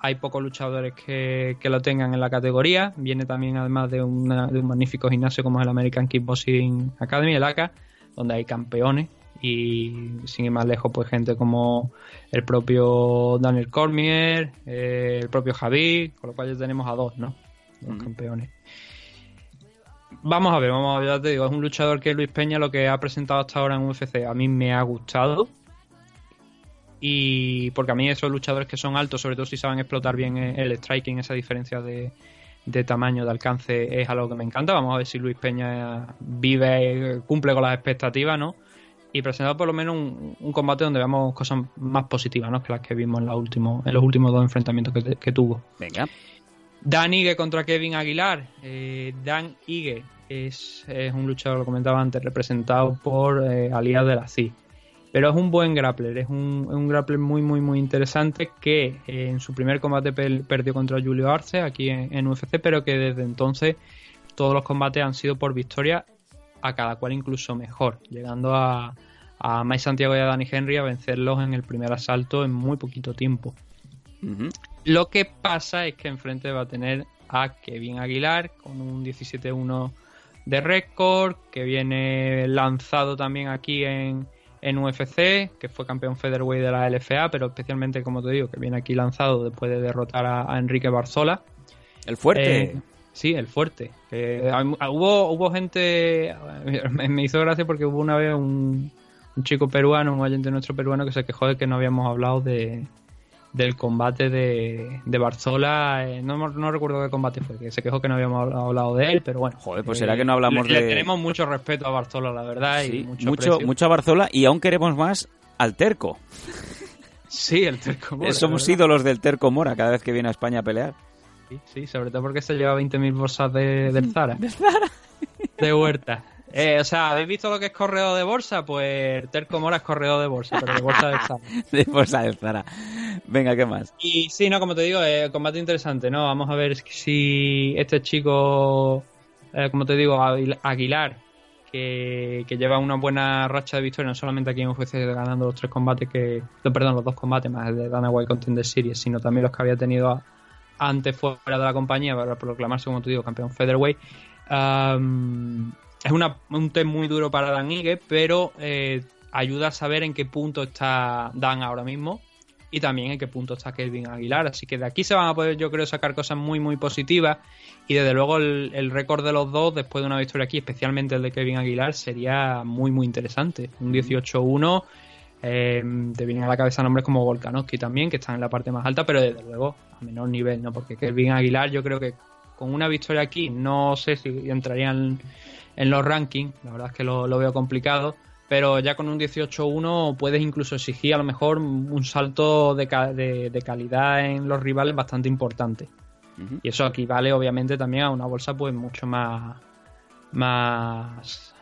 hay pocos luchadores que, que lo tengan en la categoría. Viene también además de, una- de un magnífico gimnasio como es el American Kickboxing Academy, el ACA, donde hay campeones y sin ir más lejos pues gente como el propio Daniel Cormier, eh, el propio Javi, con lo cual ya tenemos a dos, ¿no? Dos campeones. Vamos a ver, vamos a ver, ya te digo, es un luchador que Luis Peña lo que ha presentado hasta ahora en UFC a mí me ha gustado. Y porque a mí esos luchadores que son altos, sobre todo si saben explotar bien el striking, esa diferencia de, de tamaño, de alcance, es algo que me encanta. Vamos a ver si Luis Peña vive, cumple con las expectativas, ¿no? Y presentar por lo menos un, un combate donde veamos cosas más positivas, ¿no? Que las que vimos en, la último, en los últimos dos enfrentamientos que, que tuvo. Venga. Dan Ige contra Kevin Aguilar. Eh, Dan Ige es, es un luchador, lo comentaba antes, representado por eh, Alias de la CI. Pero es un buen grappler, es un, es un grappler muy, muy, muy interesante que eh, en su primer combate perdió contra Julio Arce aquí en, en UFC, pero que desde entonces todos los combates han sido por victoria, a cada cual incluso mejor, llegando a, a Mike Santiago y a Danny Henry a vencerlos en el primer asalto en muy poquito tiempo. Lo que pasa es que enfrente va a tener a Kevin Aguilar con un 17-1 de récord, que viene lanzado también aquí en, en UFC, que fue campeón featherweight de la LFA, pero especialmente, como te digo, que viene aquí lanzado después de derrotar a, a Enrique Barzola. El fuerte. Eh, sí, el fuerte. Eh, hay- hubo, hubo gente. Me, me hizo gracia porque hubo una vez un, un chico peruano, un oyente nuestro peruano, que se quejó de que no habíamos hablado de del combate de, de Barzola. eh, no, no recuerdo qué combate fue, que se quejó que no habíamos habl- hablado de él, pero bueno. Joder, pues será que no hablamos le, le de- tenemos mucho respeto a Barzola, la verdad, y mucho, mucho, mucho a Barzola y aún queremos más al Terco. Sí, el Terco Mora, Somos la verdad. ídolos del Terco Mora cada vez que viene a España a pelear. Sí, sí, sobre todo porque se lleva 20.000 bolsas de, del Zara. ¿De Zara? De huerta. Eh, o sea, ¿habéis visto lo que es correo de bolsa? Pues Terco Mora es correo de bolsa, pero de bolsa del Zara. De bolsa del Zara. Venga, ¿qué más? Y sí, no, como te digo, eh, combate interesante, ¿no? Vamos a ver si este chico, eh, como te digo, Aguil- Aguilar, que, que lleva una buena racha de victoria, no solamente aquí en UFC ganando los tres combates que, no, perdón, los dos combates más el de Dana White Contender Series, sino también los que había tenido a- antes fuera de la compañía para proclamarse, como te digo, campeón featherweight. Es una, un test muy duro para Dan Ige, pero eh, ayuda a saber en qué punto está Dan ahora mismo y también en qué punto está Kelvin Aguilar. Así que de aquí se van a poder, yo creo, sacar cosas muy, muy positivas. Y desde luego el, el récord de los dos, después de una victoria aquí, especialmente el de Kevin Aguilar, sería muy, muy interesante. Un 18-1. eh, te vienen a la cabeza nombres como Volkanovski también, que están en la parte más alta, pero desde luego a menor nivel, ¿no? Porque Kelvin Aguilar yo creo que con una victoria aquí, no sé si entrarían en los rankings, la verdad es que lo, lo veo complicado, pero ya con un 18-1 puedes incluso exigir a lo mejor un salto de, ca- de- de calidad en los rivales bastante importante. Y eso equivale obviamente también a una bolsa pues mucho más más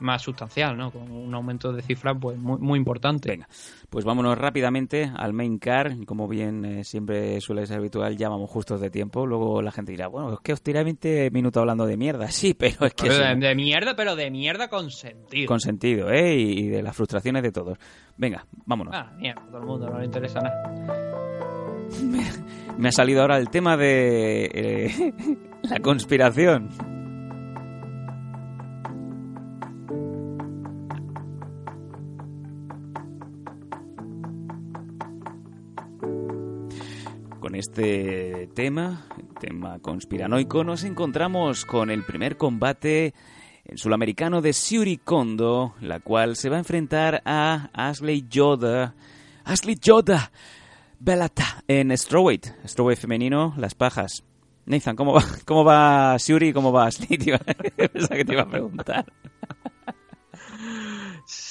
más sustancial, ¿no? Con un aumento de cifras pues muy, muy importante. Venga, pues vámonos rápidamente al main car. Como bien eh, siempre suele ser habitual, ya vamos justos de tiempo. Luego la gente dirá, bueno, es que os tiré 20 minutos hablando de mierda. Sí, pero es que Pero sí, de, de mierda, pero de mierda con sentido. con sentido, ¿eh? Y, y de las frustraciones de todos. Venga, vámonos. Ah, mierda, todo el mundo no le interesa nada. Me ha salido ahora el tema de eh, la conspiración. Con este tema, tema conspiranoico, nos encontramos con el primer combate en sudamericano de Shuri Kondo, la cual se va a enfrentar a Ashley Yoda. Ashley Yoda, Belata, en Strawweight, Strawweight femenino, las pajas. Nathan, ¿cómo va, cómo va Shuri y cómo va Ashley? Pensaba que te iba a preguntar.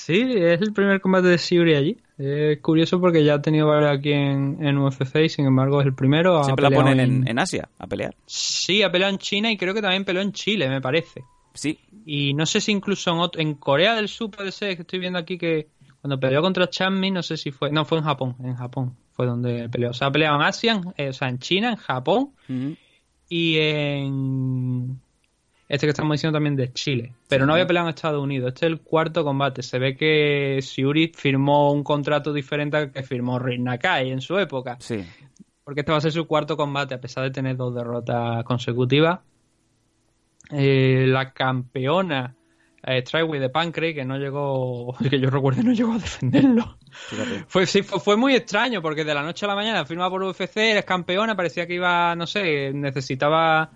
Sí, es el primer combate de Siuri allí. Es curioso porque ya ha tenido varios aquí en, en UFC y sin embargo es el primero. Siempre la ponen en, en Asia a pelear. Sí, ha peleado en China y creo que también peleó en Chile, me parece. Sí, Y no sé si incluso en, ot- en Corea del Sur puede ser, que estoy viendo aquí que cuando peleó contra Chanmi, no sé si fue. No, fue en Japón. En Japón fue donde peleó. O sea, ha peleado en Asia, eh, o sea, en China, en Japón y en. Este que estamos diciendo también de Chile. Pero no había peleado en Estados Unidos. Este es el cuarto combate. Se ve que Siuri firmó un contrato diferente al que firmó Rin Nakai en su época. sí. Porque este va a ser su cuarto combate, a pesar de tener dos derrotas consecutivas. Eh, la campeona eh, Tryway de Pancrase, que no llegó, que yo recuerdo, no llegó a defenderlo. Fíjate. Fue, sí, fue, fue muy extraño, porque de la noche a la mañana firma por UFC, eres campeona, parecía que iba, no sé, necesitaba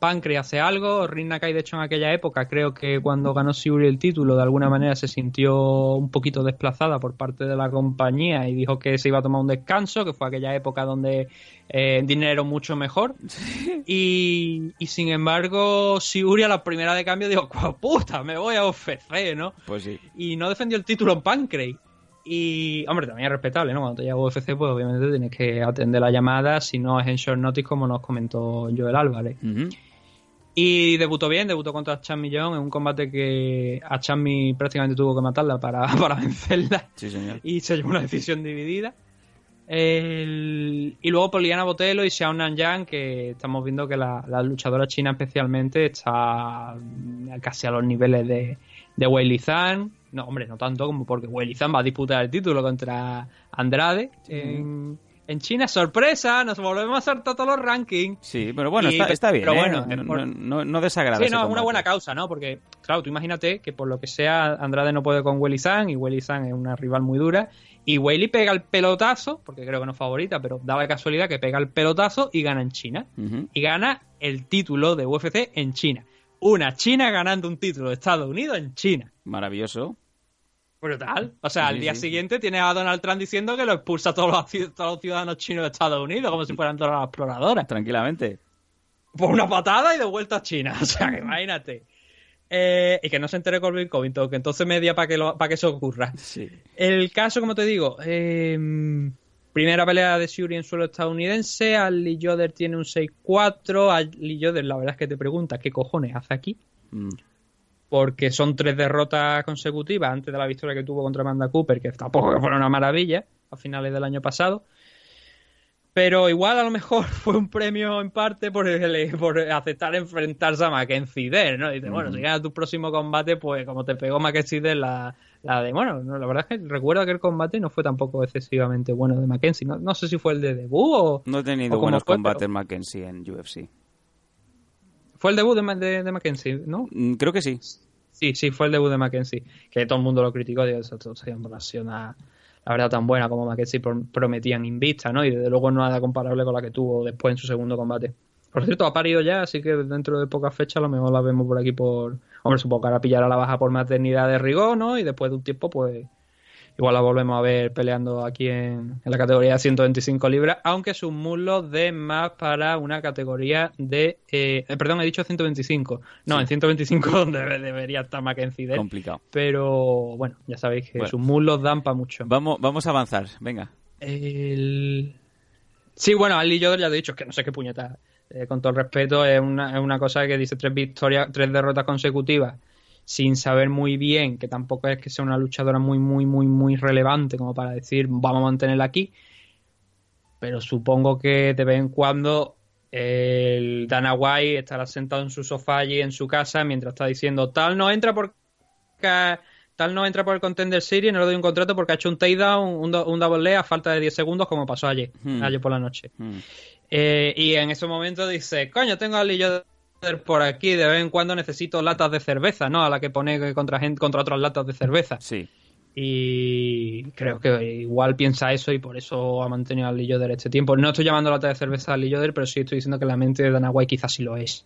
Pancrase hacer algo. Rin Nakai, de hecho, en aquella época, creo que cuando ganó Siuri el título, de alguna manera se sintió un poquito desplazada por parte de la compañía y dijo que se iba a tomar un descanso, que fue aquella época donde eh, dinero mucho mejor. Y, y sin embargo, Siuri a la primera de cambio dijo, "Cua puta, me voy a UFC, ¿no? Pues sí. y no defendió el título en Pancrase. Y, hombre, también es respetable, ¿no? Cuando te llega UFC, pues obviamente tienes que atender la llamada, si no es en short notice, como nos comentó Joel Álvarez. Ujú. Y debutó bien, debutó contra Chan Millón en un combate que a Chanmi prácticamente tuvo que matarla para, para vencerla Sí, señor. y se llevó una decisión dividida. El- Y luego Poliana Botelo y Xiao Nanyang, que estamos viendo que la, la luchadora china especialmente está casi a los niveles de, de Wei Li Zhang. No, hombre, no tanto como porque Wei Li Zhang va a disputar el título contra Andrade en, en China. ¡Sorpresa! Nos volvemos a saltar todos los rankings. Sí, pero bueno, Y- está, está bien. pero ¿eh? bueno, no, por- no, no- no desagrada. Sí, no, es una buena causa, ¿no? Porque, claro, tú imagínate que por lo que sea Andrade no puede con Welly Zhang y Welly Zhang es una rival muy dura y Welly pega el pelotazo, porque creo que no es favorita, pero da la casualidad que pega el pelotazo y gana en China. Y gana el título de UFC en China. Una China ganando un título de Estados Unidos en China. Maravilloso. Brutal. O sea, Sí, al día sí. siguiente tienes a Donald Trump diciendo que lo expulsa a todos los, ci- todos los ciudadanos chinos de Estados Unidos, como si fueran todas las exploradoras. Tranquilamente. Por una patada y de vuelta a China. O sea, que imagínate. Eh, y que no se entere Corbin Covington, que entonces media para que, lo- que eso ocurra. Sí. El caso, como te digo, eh, primera pelea de Shuri en suelo estadounidense. Ali Yoder tiene un 6-4. Ali Yoder, la verdad es que te preguntas qué cojones hace aquí. Mm. Porque son tres derrotas consecutivas antes de la victoria que tuvo contra Amanda Cooper, que tampoco fuera una maravilla a finales del año pasado. Pero igual a lo mejor fue un premio en parte por, el- por aceptar enfrentarse a Mackenzie Dern, ¿no? Dice, bueno, si ganas tu próximo combate, pues como te pegó Mackenzie Dern la, la de... Bueno, no, la verdad es que recuerdo que el combate no fue tampoco excesivamente bueno de Mackenzie. No, no sé si fue el de debut o... No he tenido buenos fue, combates pero- Mackenzie en UFC. Fue el debut de, de, de Mackenzie, ¿no? Mm, Creo que sí. Sí, sí, fue el debut de Mackenzie. Que todo el mundo lo criticó. Digo, eso, una sido una- la verdad, tan buena como Mackenzie pro- prometían invista, ¿no? Y desde luego no nada comparable con la que tuvo después en su segundo combate. Por cierto, ha parido ya, así que dentro de pocas fechas a lo mejor la vemos por aquí por... Hombre, supongo que ahora pillará la baja por maternidad de rigor, ¿no? Y después de un tiempo, pues igual la volvemos a ver peleando aquí en, en la categoría de 125 libras, aunque sus muslos den más para una categoría de... eh, eh, perdón, he dicho 125. No, Sí. en 125 donde debería estar Mackenzie Dern. Complicado. Pero bueno, ya sabéis que Bueno. sus muslos dan para mucho. Vamos, vamos a avanzar, venga. El... Sí, bueno, Ali Yoder ya te he dicho, es que no sé qué puñeta. Eh, con todo el respeto, es una, es una cosa que dice tres victorias, tres derrotas consecutivas, sin saber muy bien, que tampoco es que sea una luchadora muy, muy, muy, muy relevante como para decir, vamos a mantenerla aquí. Pero supongo que de vez en cuando el Dana White estará sentado en su sofá allí en su casa mientras está diciendo, tal no entra porque tal no entra por el Contender Series, no le doy un contrato porque ha hecho un takedown, un, un double leg a falta de 10 segundos como pasó ayer, Hmm. ayer por la noche. Mm. Eh, y en ese momento dice, coño, tengo a Lee Yoder por aquí, de vez en cuando necesito latas de cerveza, ¿no? A la que pone contra, gente, contra otras latas de cerveza. Sí. Y creo que igual piensa eso y por eso ha mantenido a Lee Yoder este tiempo. No estoy llamando lata de cerveza a Lee Yoder, pero sí estoy diciendo que la mente de Dana White quizás sí lo es.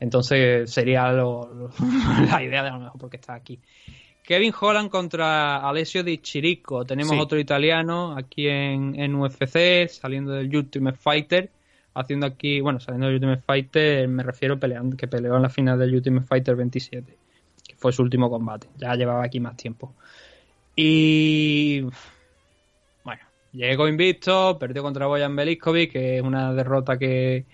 Entonces sería lo- lo- la idea de a lo mejor porque está aquí. Kevin Holland contra Alessio Di Chirico. Tenemos Sí. otro italiano aquí en, en UFC, saliendo del Ultimate Fighter. Haciendo aquí, bueno, saliendo del Ultimate Fighter, me refiero peleando, que peleó en la final del Ultimate Fighter 27, que fue su último combate. Ya llevaba aquí más tiempo. Y bueno, llegó invicto, perdió contra Boyan Beliskovic, que es una derrota que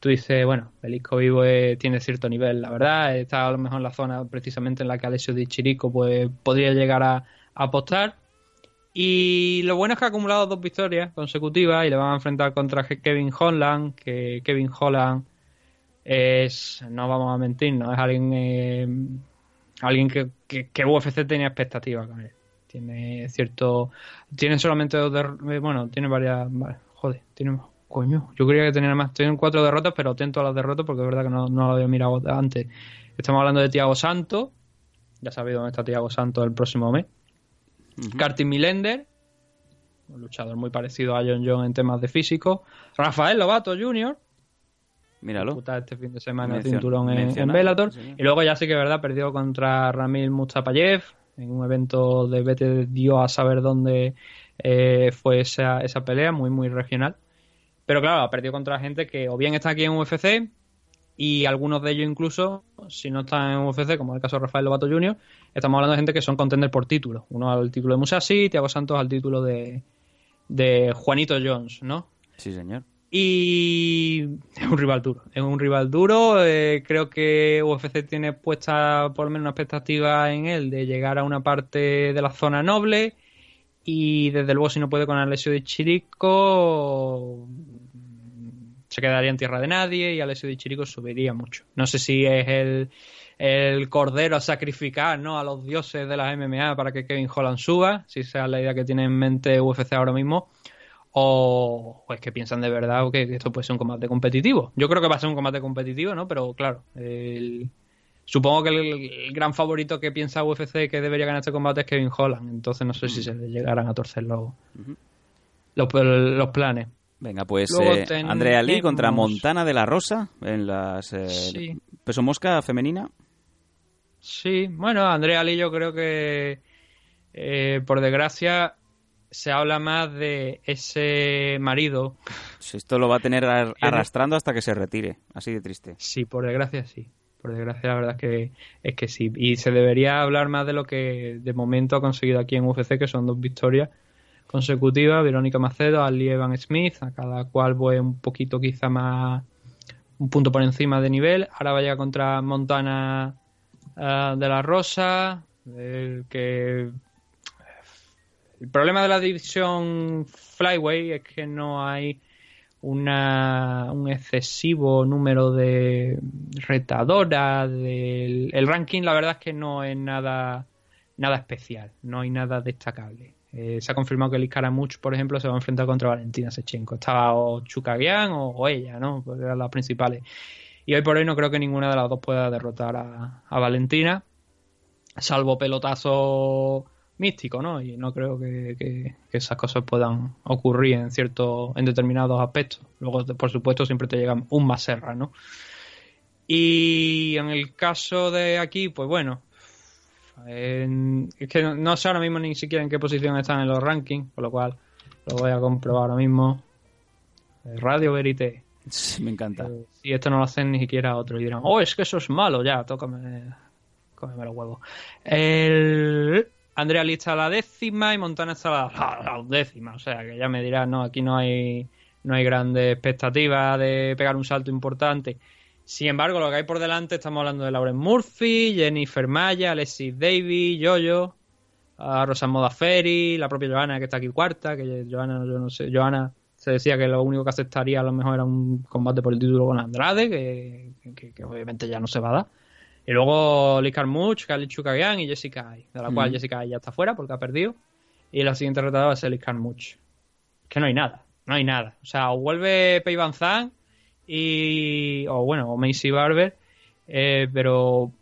tú dices, bueno, Beliskovic pues, tiene cierto nivel, la verdad, está a lo mejor en la zona precisamente en la que Alessio Di Chirico pues, podría llegar a, a apostar. Y lo bueno es que ha acumulado dos victorias consecutivas y le van a enfrentar contra Kevin Holland, que Kevin Holland es, no vamos a mentir, no es alguien, eh, alguien que, que, UFC tenía expectativas con. Tiene cierto, tiene solamente dos, der- eh, bueno, tiene varias, vale, joder, tiene, coño, yo creía que tenía más, tienen cuatro derrotas, pero atento a las derrotas porque es verdad que no, no lo había mirado antes. Estamos hablando de Tiago Santos, ya sabéis dónde está Tiago Santos el próximo mes. Kartin Milender, un luchador muy parecido a John John en temas de físico. Rafael Lobato Jr., Míralo. este fin de semana Mencion- cinturón en, en Bellator. sí. Y luego ya sí que es verdad, perdió contra Ramil Mustafayev en un evento de vete dio a saber dónde eh, fue esa, esa pelea, muy, muy regional. Pero claro, ha perdido contra gente que o bien está aquí en UFC y algunos de ellos incluso, si no están en UFC, como el caso de Rafael Lobato Jr., estamos hablando de gente que son contender por título. Uno al título de Musashi, Thiago Santos al título de, de Juanito Jones, ¿no? Sí, señor. Y es un rival duro. Es un rival duro. eh, creo que UFC tiene puesta por lo menos una expectativa en él de llegar a una parte de la zona noble. Y desde luego, si no puede con Alessio de Chirico, se quedaría en tierra de nadie y Alessio de Chirico subiría mucho. No sé si es el, el cordero a sacrificar ¿no? a los dioses de las MMA para que Kevin Holland suba, si esa es la idea que tiene en mente UFC ahora mismo o, es que piensan de verdad que esto puede ser un combate competitivo. Yo creo que va a ser un combate competitivo, ¿no? Pero claro, el- supongo que el, el gran favorito que piensa UFC que debería ganar este combate es Kevin Holland. Entonces no sé si se le llegarán a torcer los, los, los planes. Venga, pues eh, Andrea Lee contra Montana de la Rosa en las eh, Sí. peso mosca femenina. Sí, bueno, Andrea Lee yo creo que eh, por desgracia se habla más de ese marido Si esto lo va a tener ar- arrastrando hasta que se retire. Así de triste. Sí, por desgracia sí. Por desgracia la verdad es que es que sí. Y se debería hablar más de lo que de momento ha conseguido aquí en UFC, que son dos victorias consecutivas. Verónica Macedo, Ali Evan Smith, a cada cual fue un poquito quizá más un punto por encima de nivel. Ahora vaya contra Montana ah, de la Rosa, el que el problema de la división Flyway es que no hay una, un excesivo número de retadoras. Del, el ranking, la verdad es que no es nada, nada especial, no hay nada destacable. Eh, se ha confirmado que Liz Caramuch, por ejemplo, se va a enfrentar contra Valentina Sechenko. Estaba o Chukagian o, ella, ¿no? Pues eran las principales. Y hoy por hoy no creo que ninguna de las dos pueda derrotar a, Valentina, salvo pelotazo místico, ¿no? Y no creo que, que- que esas cosas puedan ocurrir en ciertos, en determinados aspectos. Luego, por supuesto, siempre te llega un más serra, ¿no? Y en el caso de aquí, pues bueno, es que no, no sé ahora mismo ni siquiera en qué posición están en los rankings, por lo cual lo voy a comprobar ahora mismo. Eh, Radio Verité. Me encanta. Eh, Si esto no lo hacen ni siquiera otros y dirán, oh, es que eso es malo, ya, tócame, cómeme los huevos. El Andrea está a la décima y Montana está a la, a la undécima, o sea que ya me dirás, no, aquí no hay, no hay grandes expectativas de pegar un salto importante. Sin embargo, lo que hay por delante, estamos hablando de Lauren Murphy, Jennifer Maya, Alexis Davis, Yoyo, a Rosa Moda Ferry, la propia Joana que está aquí cuarta, que Joana, yo no sé, Joana se decía que lo único que aceptaría a lo mejor era un combate por el título con Andrade, que, que- que obviamente ya no se va a dar. Y luego Liz Carmuch, Kali Chukagian y Jessica Ai, de la cual Ujú. Jessica Ai ya está fuera porque ha perdido. Y la siguiente retadora va a ser Liz Carmuch. Que no hay nada, no hay nada. O sea, o vuelve Pei Van Zandt y. o bueno, o Macy Barber, eh, pero.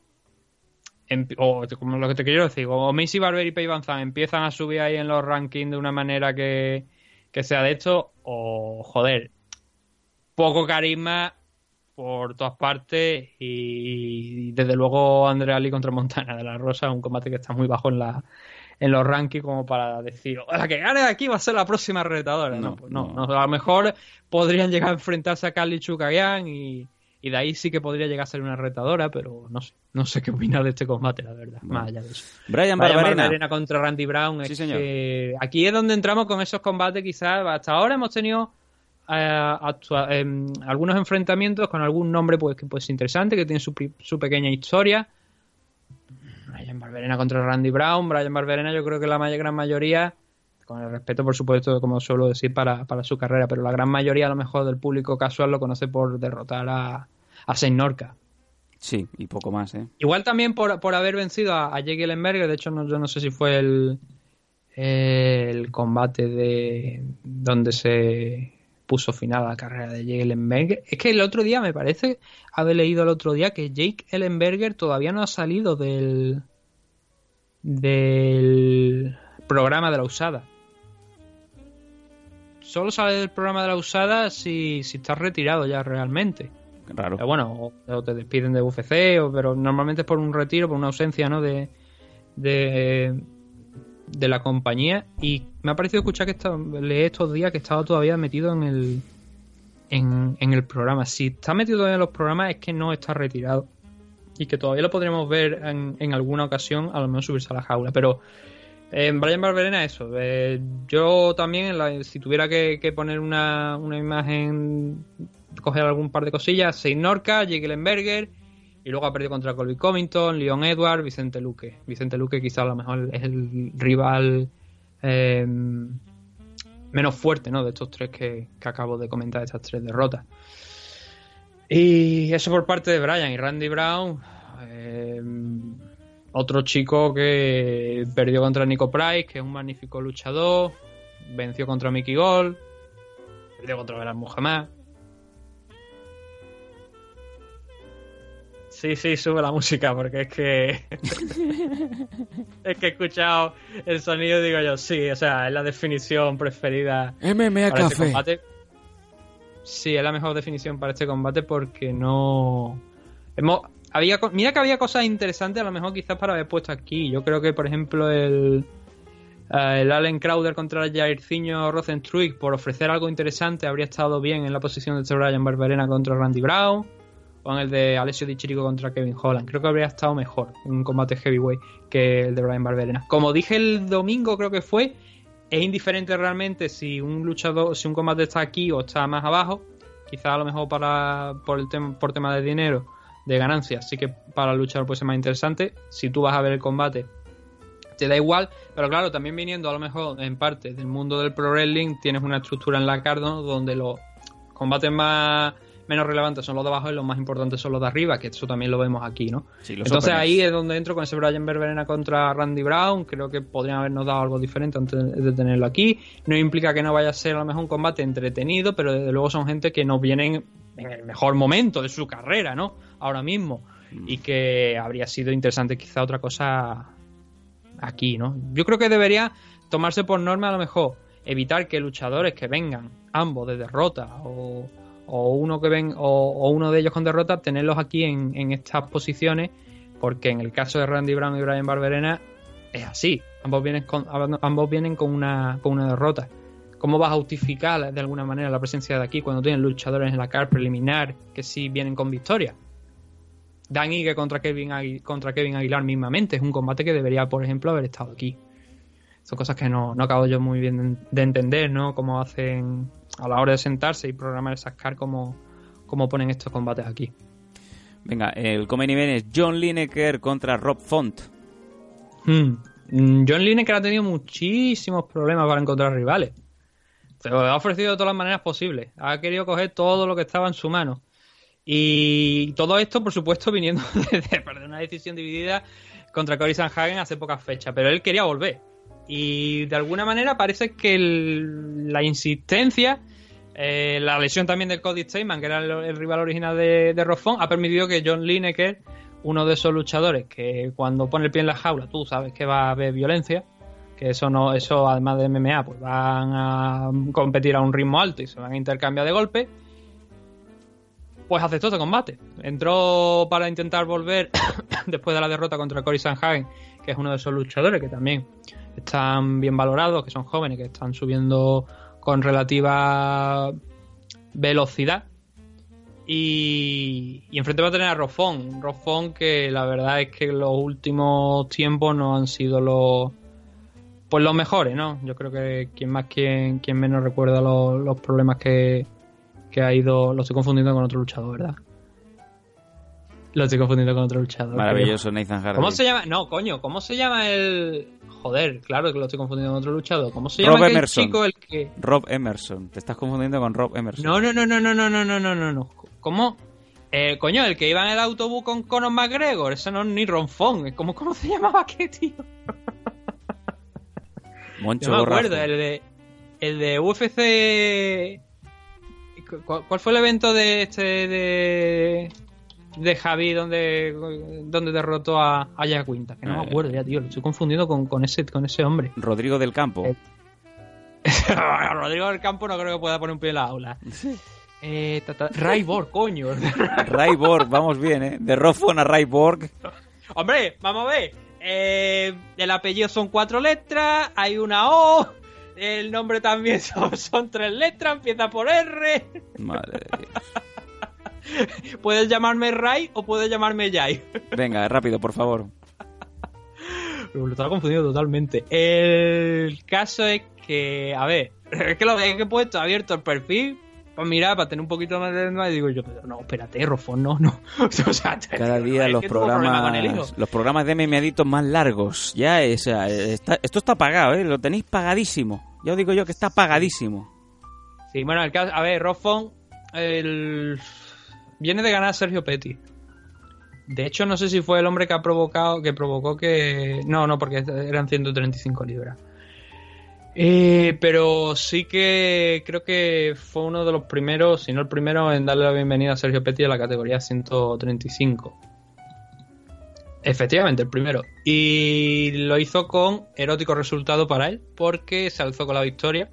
em- o como lo que te quiero decir, o Macy Barber y Pei Van empiezan a subir ahí en los rankings de una manera que, que sea de esto, o joder, poco carisma por todas partes y, desde luego Andrea Lee contra Montana de la Rosa, un combate que está muy bajo en la en los rankings como para decir, "Oh, la que gane de aquí va a ser la próxima retadora. No, No, pues no, no. a lo mejor podrían llegar a enfrentarse a Carly Chukagian y, y de ahí sí que podría llegar a ser una retadora, pero no sé, no sé qué opinar de este combate, la verdad, más allá de eso. Brian Barbarena. Contra Randy Brown. Sí, es señor. que aquí es donde entramos con esos combates, quizás. Hasta ahora hemos tenido eh, em, algunos enfrentamientos con algún nombre pues, que pues interesante, que tiene su, su pequeña historia. Brian Barberena contra Randy Brown. Brian Barberena, yo creo que la gran mayoría, con el respeto, por supuesto, como suelo decir, para, para su carrera, pero la gran mayoría, a lo mejor, del público casual lo conoce por derrotar a, a Shane Norca. Sí, y poco más, ¿eh? Igual también por, por haber vencido a, a Jake Ellenberger, de hecho no, yo no sé si fue el, el combate de donde se puso final a la carrera de Jake Ellenberger. Es que el otro día me parece haber leído el otro día que Jake Ellenberger todavía no ha salido del del programa de la usada. Solo sale del programa de la usada si, si estás retirado ya realmente. Pero bueno, o, o te despiden de UFC, o, pero normalmente es por un retiro, por una ausencia, ¿no? De, de, de la compañía. Y me ha parecido escuchar que está, leí estos días que estaba todavía metido en el, en, en el programa. Si está metido todavía en los programas es que no está retirado. Y que todavía lo podríamos ver en, en alguna ocasión, a lo mejor subirse a la jaula. Pero en Brian Barberena, eso. eh, yo también, la- si tuviera que, poner una, una imagen, coger algún par de cosillas, Sein Norca, Ellenberger, y luego ha perdido contra Colby Covington, Leon Edwards, Vicente Luque. Vicente Luque quizá a lo mejor es el rival eh, menos fuerte, ¿no? De estos tres que, que acabo de comentar, estas tres derrotas. Y eso por parte de Brian y Randy Brown. eh, otro chico que perdió contra Nico Price, que es un magnífico luchador. Venció contra Mickey Gol. Perdió contra Belal Muhammad. Sí, sí, sube la música porque es que. es que he escuchado el sonido y digo yo, sí, o sea, es la definición preferida MMA para este combate. Sí, es la mejor definición para este combate porque no. Había, mira que había cosas interesantes, a lo mejor quizás para haber puesto aquí. Yo creo que, por ejemplo, el, eh, el Allen Crowder contra el Jairzinho Rosenstruik, por ofrecer algo interesante, habría estado bien en la posición de este Brian Barberena contra Randy Brown. O en el de Alessio Di Chirico contra Kevin Holland. Creo que habría estado mejor en un combate heavyweight que el de Brian Barberena. Como dije el domingo, creo que fue, es indiferente realmente si un luchador, si un combate está aquí o está más abajo. Quizá a lo mejor para por el tema por tema de dinero, de ganancias, sí que para el luchador puede ser más interesante. Si tú vas a ver el combate, te da igual, pero claro, también viniendo a lo mejor en parte del mundo del pro wrestling, tienes una estructura en la cardo donde los combates más menos relevantes son los de abajo y los más importantes son los de arriba, que eso también lo vemos aquí, ¿no? Sí, Entonces openers. ahí es donde entro con ese Brian Barberena contra Randy Brown. Creo que podrían habernos dado algo diferente antes de tenerlo aquí. No implica que no vaya a ser a lo mejor un combate entretenido, pero desde luego son gente que no vienen en el mejor momento de su carrera, ¿no? Ahora mismo. Y que habría sido interesante quizá otra cosa aquí, ¿no? Yo creo que debería tomarse por norma a lo mejor evitar que luchadores que vengan ambos de derrota o, o uno que ven o, uno de ellos con derrota tenerlos aquí en, en estas posiciones Porque en el caso de Randy Brown y Brian Barberena es así. Ambos vienen con, ambos vienen con una, con una derrota. ¿Cómo vas a justificar de alguna manera la presencia de aquí cuando tienen luchadores en la car preliminar que sí vienen con victoria? Dan Ige contra Kevin, contra Kevin Aguilar mismamente. Es un combate que debería, por ejemplo, haber estado aquí. Son cosas que no, no acabo yo muy bien de, de entender, ¿no? Cómo hacen a la hora de sentarse y programar esas car, cómo, cómo ponen estos combates aquí. Venga, el Comen Event es John Lineker contra Rob Font. Hmm. Mm, John Lineker ha tenido muchísimos problemas para encontrar rivales. Se lo ha ofrecido de todas las maneras posibles. Ha querido coger todo lo que estaba en su mano. Y todo esto, por supuesto, viniendo de, de perder una decisión dividida contra Cory Sanhagen hace pocas fechas. Pero él quería volver. Y de alguna manera parece que la insistencia, eh, la lesión también de Cody Stateman, que era el, rival original de, de ha permitido que John Lineker, uno de esos luchadores que cuando pone el pie en la jaula tú sabes que va a haber violencia, que eso no, eso además de MMA, pues van a competir a un ritmo alto y se van a intercambiar de golpes. Pues aceptó este combate. Entró para intentar volver después de la derrota contra Cory Sanhagen, que es uno de esos luchadores que también están bien valorados, que son jóvenes, que están subiendo con relativa velocidad. Y, y enfrente va a tener a Rofón. Rofón que la verdad es que los últimos tiempos no han sido los pues los mejores, ¿no? Yo creo que quien más, quien, quien menos recuerda los, los problemas que, que ha ido. Lo estoy confundiendo con otro luchador, ¿verdad? Lo estoy confundiendo con otro luchador. Maravilloso Nathan Hardy. ¿Cómo se llama? No, coño, ¿cómo se llama el. Joder, claro que lo estoy confundiendo con otro luchador. ¿Cómo se Rob llama aquel Emerson. chico el que. Rob Emerson. Te estás confundiendo con Rob Emerson. No, no, no, no, no, no, no, no, no, no. ¿Cómo? Eh, coño, el que iba en el autobús con Conor McGregor, eso no es ni Ronfón. ¿Cómo, cómo se llamaba qué, tío? Moncho Yo me acuerdo, el de. El de UFC. ¿Cuál, cuál fue el evento de este de. De Javi donde. donde derrotó a, a Jack? Que no me Eh. acuerdo ya, tío. Lo estoy confundiendo con, con ese, con ese hombre. Rodrigo del Campo. Eh. Rodrigo del Campo no creo que pueda poner un pie en la aula. Eh, ta, ta- Raibor, coño. Ray Borg, vamos bien, ¿eh? De Roffon a Ray Borg. Hombre, vamos a ver. Eh, el apellido son cuatro letras, hay una O. El nombre también son, son tres letras, empieza por R. Madre de Dios. Puedes llamarme Ray o puedes llamarme Jai. Venga, rápido, por favor. Lo estaba confundido totalmente. El caso es que, a ver, es que lo es que he puesto abierto el perfil para mirar, para tener un poquito más de y digo yo, pero no, espérate, Rofón, no, no. O sea, Cada día los programas, los programas de memeditos más largos. Ya, o sea, está- esto está pagado, ¿eh? Lo tenéis pagadísimo. Ya os digo yo que está pagadísimo. Sí, bueno, el caso, a ver, Rofón el... viene de ganar Sergio Petty. De hecho, no sé si fue el hombre que ha provocado, que provocó que... No, no, porque eran 135 libras. Eh, pero sí que creo que fue uno de los primeros, si no el primero, en darle la bienvenida a Sergio Petty a la categoría 135. Efectivamente, el primero. Y lo hizo con erótico resultado para él, porque se alzó con la victoria.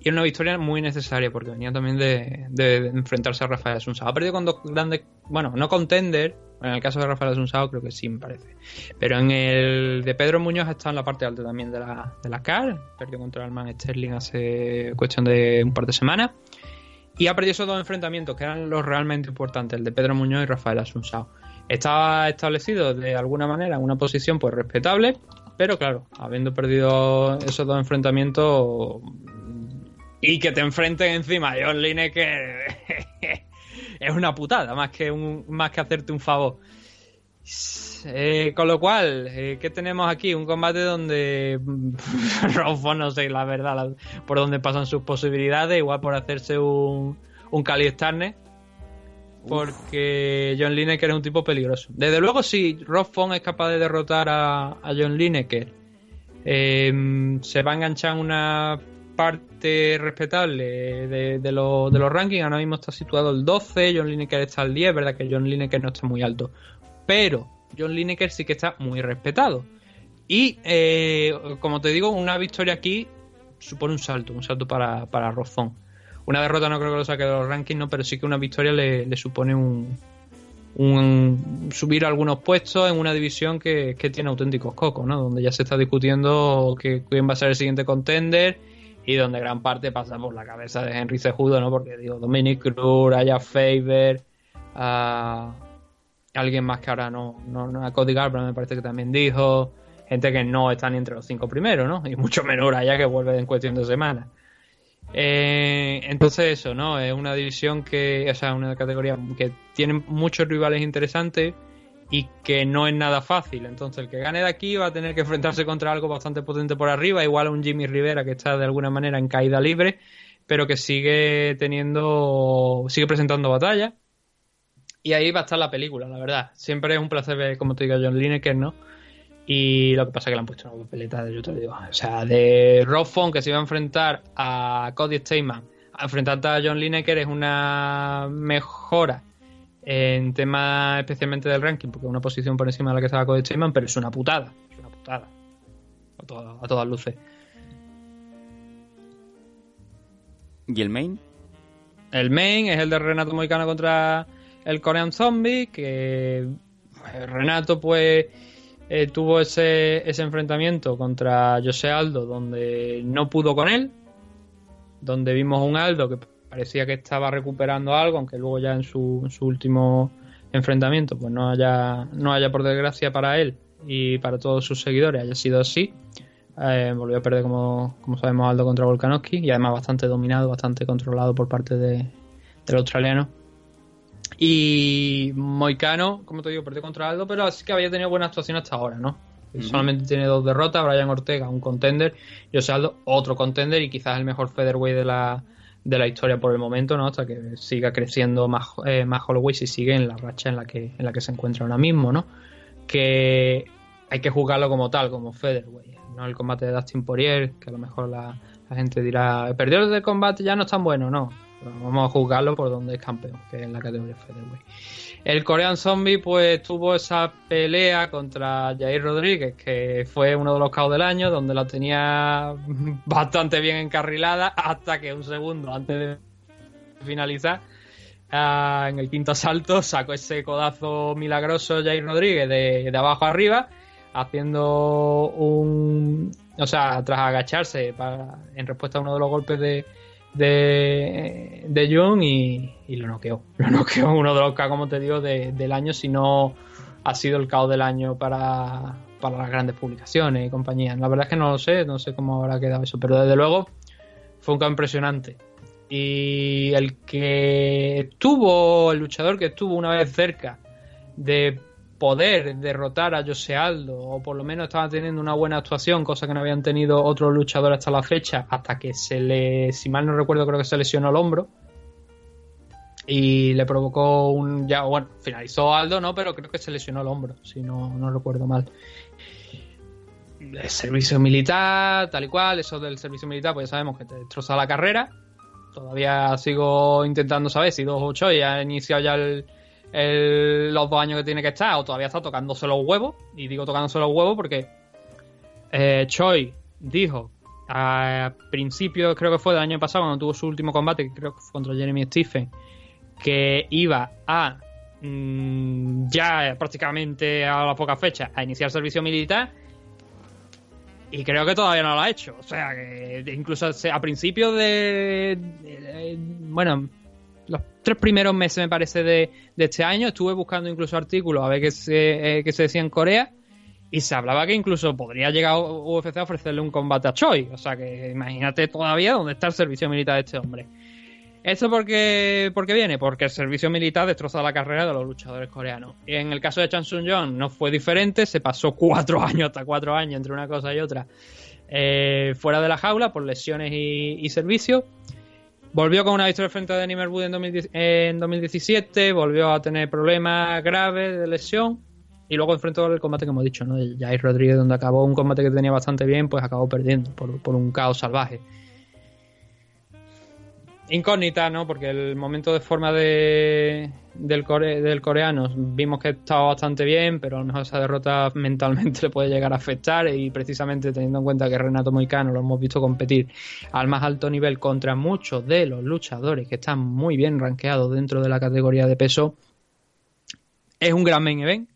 Y era una victoria muy necesaria, porque venía también de, enfrentarse a Rafael Asunsao. Ha perdido con dos grandes, bueno, no contender, en el caso de Rafael Asunsao creo que sí, me parece. Pero en el de Pedro Muñoz estado en la parte alta también de la, de la CAR. Perdió contra el man Sterling hace cuestión de un par de semanas. Y ha perdido esos dos enfrentamientos, que eran los realmente importantes, el de Pedro Muñoz y Rafael Asunsao. Estaba establecido de alguna manera en una posición pues respetable, pero claro, habiendo perdido esos dos enfrentamientos y que te enfrenten encima a John Lineker es una putada, más que un, más que hacerte un favor. Eh, con lo cual, eh, ¿qué tenemos aquí? Un combate donde Rodolfo no sé la verdad la- por dónde pasan sus posibilidades, igual por hacerse un, un Cali porque John Lineker es un tipo peligroso. Desde luego, si Rob Font es capaz de derrotar a, a John Lineker, eh, se va a enganchar en una parte respetable de, de, lo- de los rankings. Ahora mismo está situado el 12, John Lineker está al 10, verdad que John Lineker no está muy alto. Pero John Lineker sí que está muy respetado. Y eh, como te digo, una victoria aquí supone un salto, un salto para, para Font. Una derrota no creo que lo saque de los rankings, no, pero sí que una victoria le, supone un, subir algunos puestos en una división que, tiene auténticos cocos, ¿no? Donde ya se está discutiendo quién va a ser el siguiente contender y donde gran parte pasa por la cabeza de Henry Cejudo, ¿no? Porque digo, Dominic Cruz, Aya Faber, a alguien más que ahora no, no, no a Cody Garbrandt me parece que también dijo, gente que no está ni entre los cinco primeros, ¿no? Y mucho menor allá que vuelve en cuestión de semanas. Eh, entonces eso, ¿no? Es una división que, o sea, una categoría que tiene muchos rivales interesantes y que no es nada fácil. Entonces el que gane de aquí va a tener que enfrentarse contra algo bastante potente por arriba, igual a un Jimmy Rivera que está de alguna manera en caída libre, pero que sigue teniendo, sigue presentando batalla. Y ahí va a estar la película, la verdad. Siempre es un placer ver, como te digo, John Lineker, ¿no? Y lo que pasa es que le han puesto una papeleta de YouTube, digo. O sea, de Rob Font que se iba a enfrentar a Cody Stateman, a enfrentarte a John Lineker es una mejora en tema especialmente del ranking, porque es una posición por encima de la que estaba Cody Stateman, pero es una putada. Es una putada. A, todas- a todas luces. ¿Y el main? El main es el de Renato Moicano contra el Korean Zombie, que Renato pues eh, tuvo ese, ese enfrentamiento contra José Aldo donde no pudo con él, donde vimos un Aldo que parecía que estaba recuperando algo, aunque luego ya en su, en su último enfrentamiento pues no haya, no haya por desgracia para él y para todos sus seguidores haya sido así. Eh, volvió a perder, como, como sabemos, Aldo contra Volkanovski y además bastante dominado, bastante controlado por parte de, del australiano. Y Moicano, como te digo, perdió contra Aldo, pero sí que había tenido buena actuación hasta ahora, ¿no? Solamente tiene dos derrotas, Brian Ortega, un contender, José Aldo, otro contender y quizás el mejor featherweight de la, de la historia por el momento, ¿no? Hasta que siga creciendo más, eh, más Holloway si sigue en la racha en la que, en la que se encuentra ahora mismo, ¿no? Que hay que juzgarlo como tal, como featherweight, no el combate de Dustin Poirier, que a lo mejor la, la gente dirá, perdió el combate, ya no es tan bueno, no. Vamos a juzgarlo por donde es campeón, que es en la categoría featherweight. El Korean Zombie pues tuvo esa pelea contra Jair Rodríguez, que fue uno de los caos del año, donde la tenía bastante bien encarrilada, hasta que un segundo antes de finalizar, ah, en el quinto asalto, sacó ese codazo milagroso Jair Rodríguez de, de abajo arriba, haciendo un... O sea, tras agacharse para, en respuesta a uno de los golpes de, de, de Jung y, y lo noqueó. Lo noqueó uno de los K, como te digo, de- del año, si no ha sido el caos del año para, para las grandes publicaciones y compañías. La verdad es que no lo sé, no sé cómo habrá quedado eso, pero desde luego fue un caos impresionante. Y el que estuvo, el luchador que estuvo una vez cerca de poder derrotar a José Aldo, o por lo menos estaba teniendo una buena actuación, cosa que no habían tenido otros luchadores hasta la fecha, hasta que se le, si mal no recuerdo, creo que se lesionó el hombro. Y le provocó un. Ya, bueno, finalizó Aldo, ¿no? Pero creo que se lesionó el hombro, si no, no recuerdo mal. El servicio militar, tal y cual, eso del servicio militar, pues ya sabemos que te destroza la carrera. Todavía sigo intentando saber si 2-8 ya ha iniciado ya el, el- los dos años que tiene que estar, o todavía está tocándose los huevos. Y digo tocándose los huevos porque eh, Choi dijo a principios, creo que fue del año pasado, cuando tuvo su último combate, que creo que fue contra Jeremy Stephen, que iba a mm, ya prácticamente a la poca fecha a iniciar servicio militar. Y creo que todavía no lo ha hecho. O sea, que incluso a principios de, Bueno, tres primeros meses, me parece, de, este año, estuve buscando incluso artículos a ver qué se, eh, qué se decía en Corea. Y se hablaba que incluso podría llegar UFC a ofrecerle un combate a Choi. O sea que imagínate todavía dónde está el servicio militar de este hombre. ¿Esto por qué, por qué viene? Porque el servicio militar destroza la carrera de los luchadores coreanos. Y en el caso de Chan Sung Jong no fue diferente, se pasó cuatro años, hasta cuatro años entre una cosa y otra, eh, fuera de la jaula por lesiones y, y servicio. Volvió con una victoria frente a Danny Merwood en, 2010 en 2017, volvió a tener problemas graves de lesión y luego enfrentó el combate que hemos dicho, ¿no? El Jair Rodríguez, donde acabó un combate que tenía bastante bien, pues acabó perdiendo por, por un caos salvaje incógnita, ¿no? Porque el momento de forma de, del, core- del coreano vimos que estaba bastante bien, pero a esa derrota mentalmente le puede llegar a afectar y precisamente teniendo en cuenta que Renato Moicano lo hemos visto competir al más alto nivel contra muchos de los luchadores que están muy bien rankeados dentro de la categoría de peso, Es un gran main event,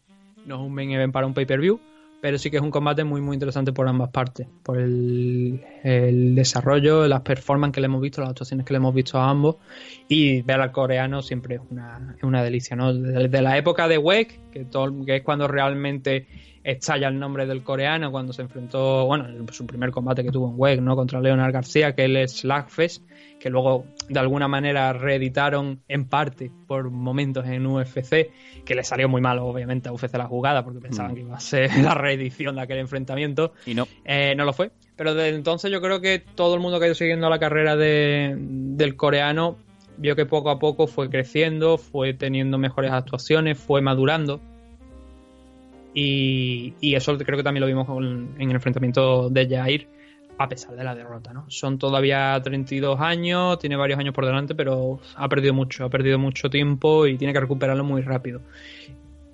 no es un main event para un pay-per-view, pero sí que es un combate muy muy interesante por ambas partes, por el, desarrollo, las performances que le hemos visto, las actuaciones que le hemos visto a ambos y ver al coreano siempre es una, una delicia, ¿no? Desde la época de WEC, que, todo, que es cuando realmente estalla el nombre del coreano, cuando se enfrentó, bueno, en su primer combate que tuvo en WEC, ¿no? Contra Leonard García, que él es Slagfest, que luego de alguna manera reeditaron en parte por momentos en UFC, que le salió muy mal obviamente a UFC la jugada porque pensaban Mm. que iba a ser la reedición de aquel enfrentamiento. Y no. Eh, no lo fue. Pero desde entonces yo creo que todo el mundo que ha ido siguiendo la carrera de- del coreano vio que poco a poco fue creciendo, fue teniendo mejores actuaciones, fue madurando. Y, eso creo que también lo vimos en el enfrentamiento de Jair, a pesar de la derrota, ¿no? Son todavía 32 años, tiene varios años por delante, pero ha perdido mucho, ha perdido mucho tiempo y tiene que recuperarlo muy rápido.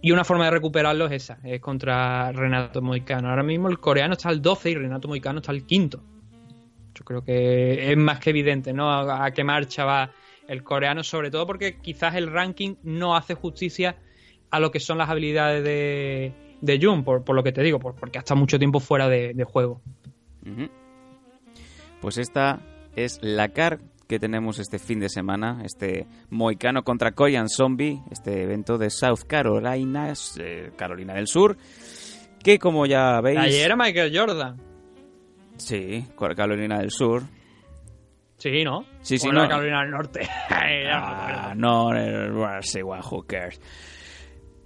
Y una forma de recuperarlo es esa, es contra Renato Moicano. Ahora mismo el coreano está al 12 y Renato Moicano está al quinto. Yo creo que es más que evidente, ¿no? A qué marcha va el coreano, sobre todo porque quizás el ranking no hace justicia a lo que son las habilidades de, de Jun, por, por lo que te digo, por- porque ha estado mucho tiempo fuera de, de juego. Pues esta es la car que tenemos este fin de semana, este Moicano contra Korean Zombie, este evento de South Carolina, eh, Carolina del Sur, que como ya veis... Ayer era Michael Jordan. Sí, Carolina del Sur. Sí, ¿no? Sí, sí, no. Carolina del Norte. Ya no Ah, acuerdo. no,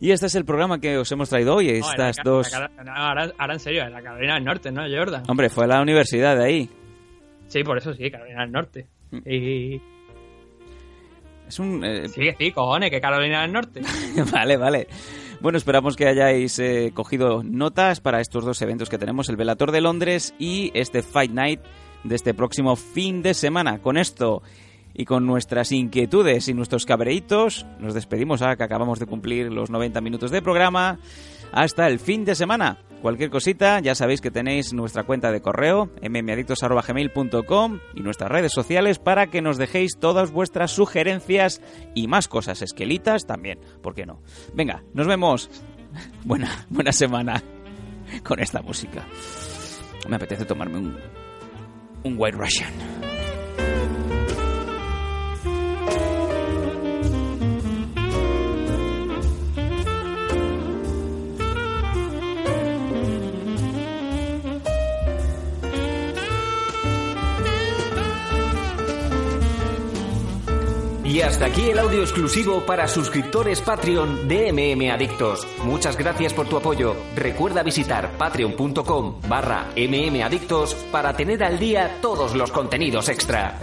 Y este es el programa que os hemos traído hoy, No, estas la- dos... la- ahora, ahora en serio, la Carolina del Norte, ¿no? Jordan. Hombre, fue a la universidad de ahí. Sí, por eso sí, Carolina del Norte. Mm. Y Es un... eh, sí, sí, cojones, que Carolina del Norte. vale, vale. Bueno, esperamos que hayáis eh, cogido notas para estos dos eventos que tenemos, el Velator de Londres y este Fight Night de este próximo fin de semana. Con esto y con nuestras inquietudes y nuestros cabreitos, nos despedimos ahora que acabamos de cumplir los 90 minutos de programa. Hasta el fin de semana. Cualquier cosita, ya sabéis que tenéis nuestra cuenta de correo, mmadictos.gmail.com y nuestras redes sociales para que nos dejéis todas vuestras sugerencias y más cosas, esquelitas también, ¿por qué no? Venga, nos vemos. Buena, buena semana con esta música. Me apetece tomarme un, un White Russian. Y hasta aquí el audio exclusivo para suscriptores Patreon de MM Adictos. Muchas gracias por tu apoyo. Recuerda visitar patreon.com barra mmadictos para tener al día todos los contenidos extra.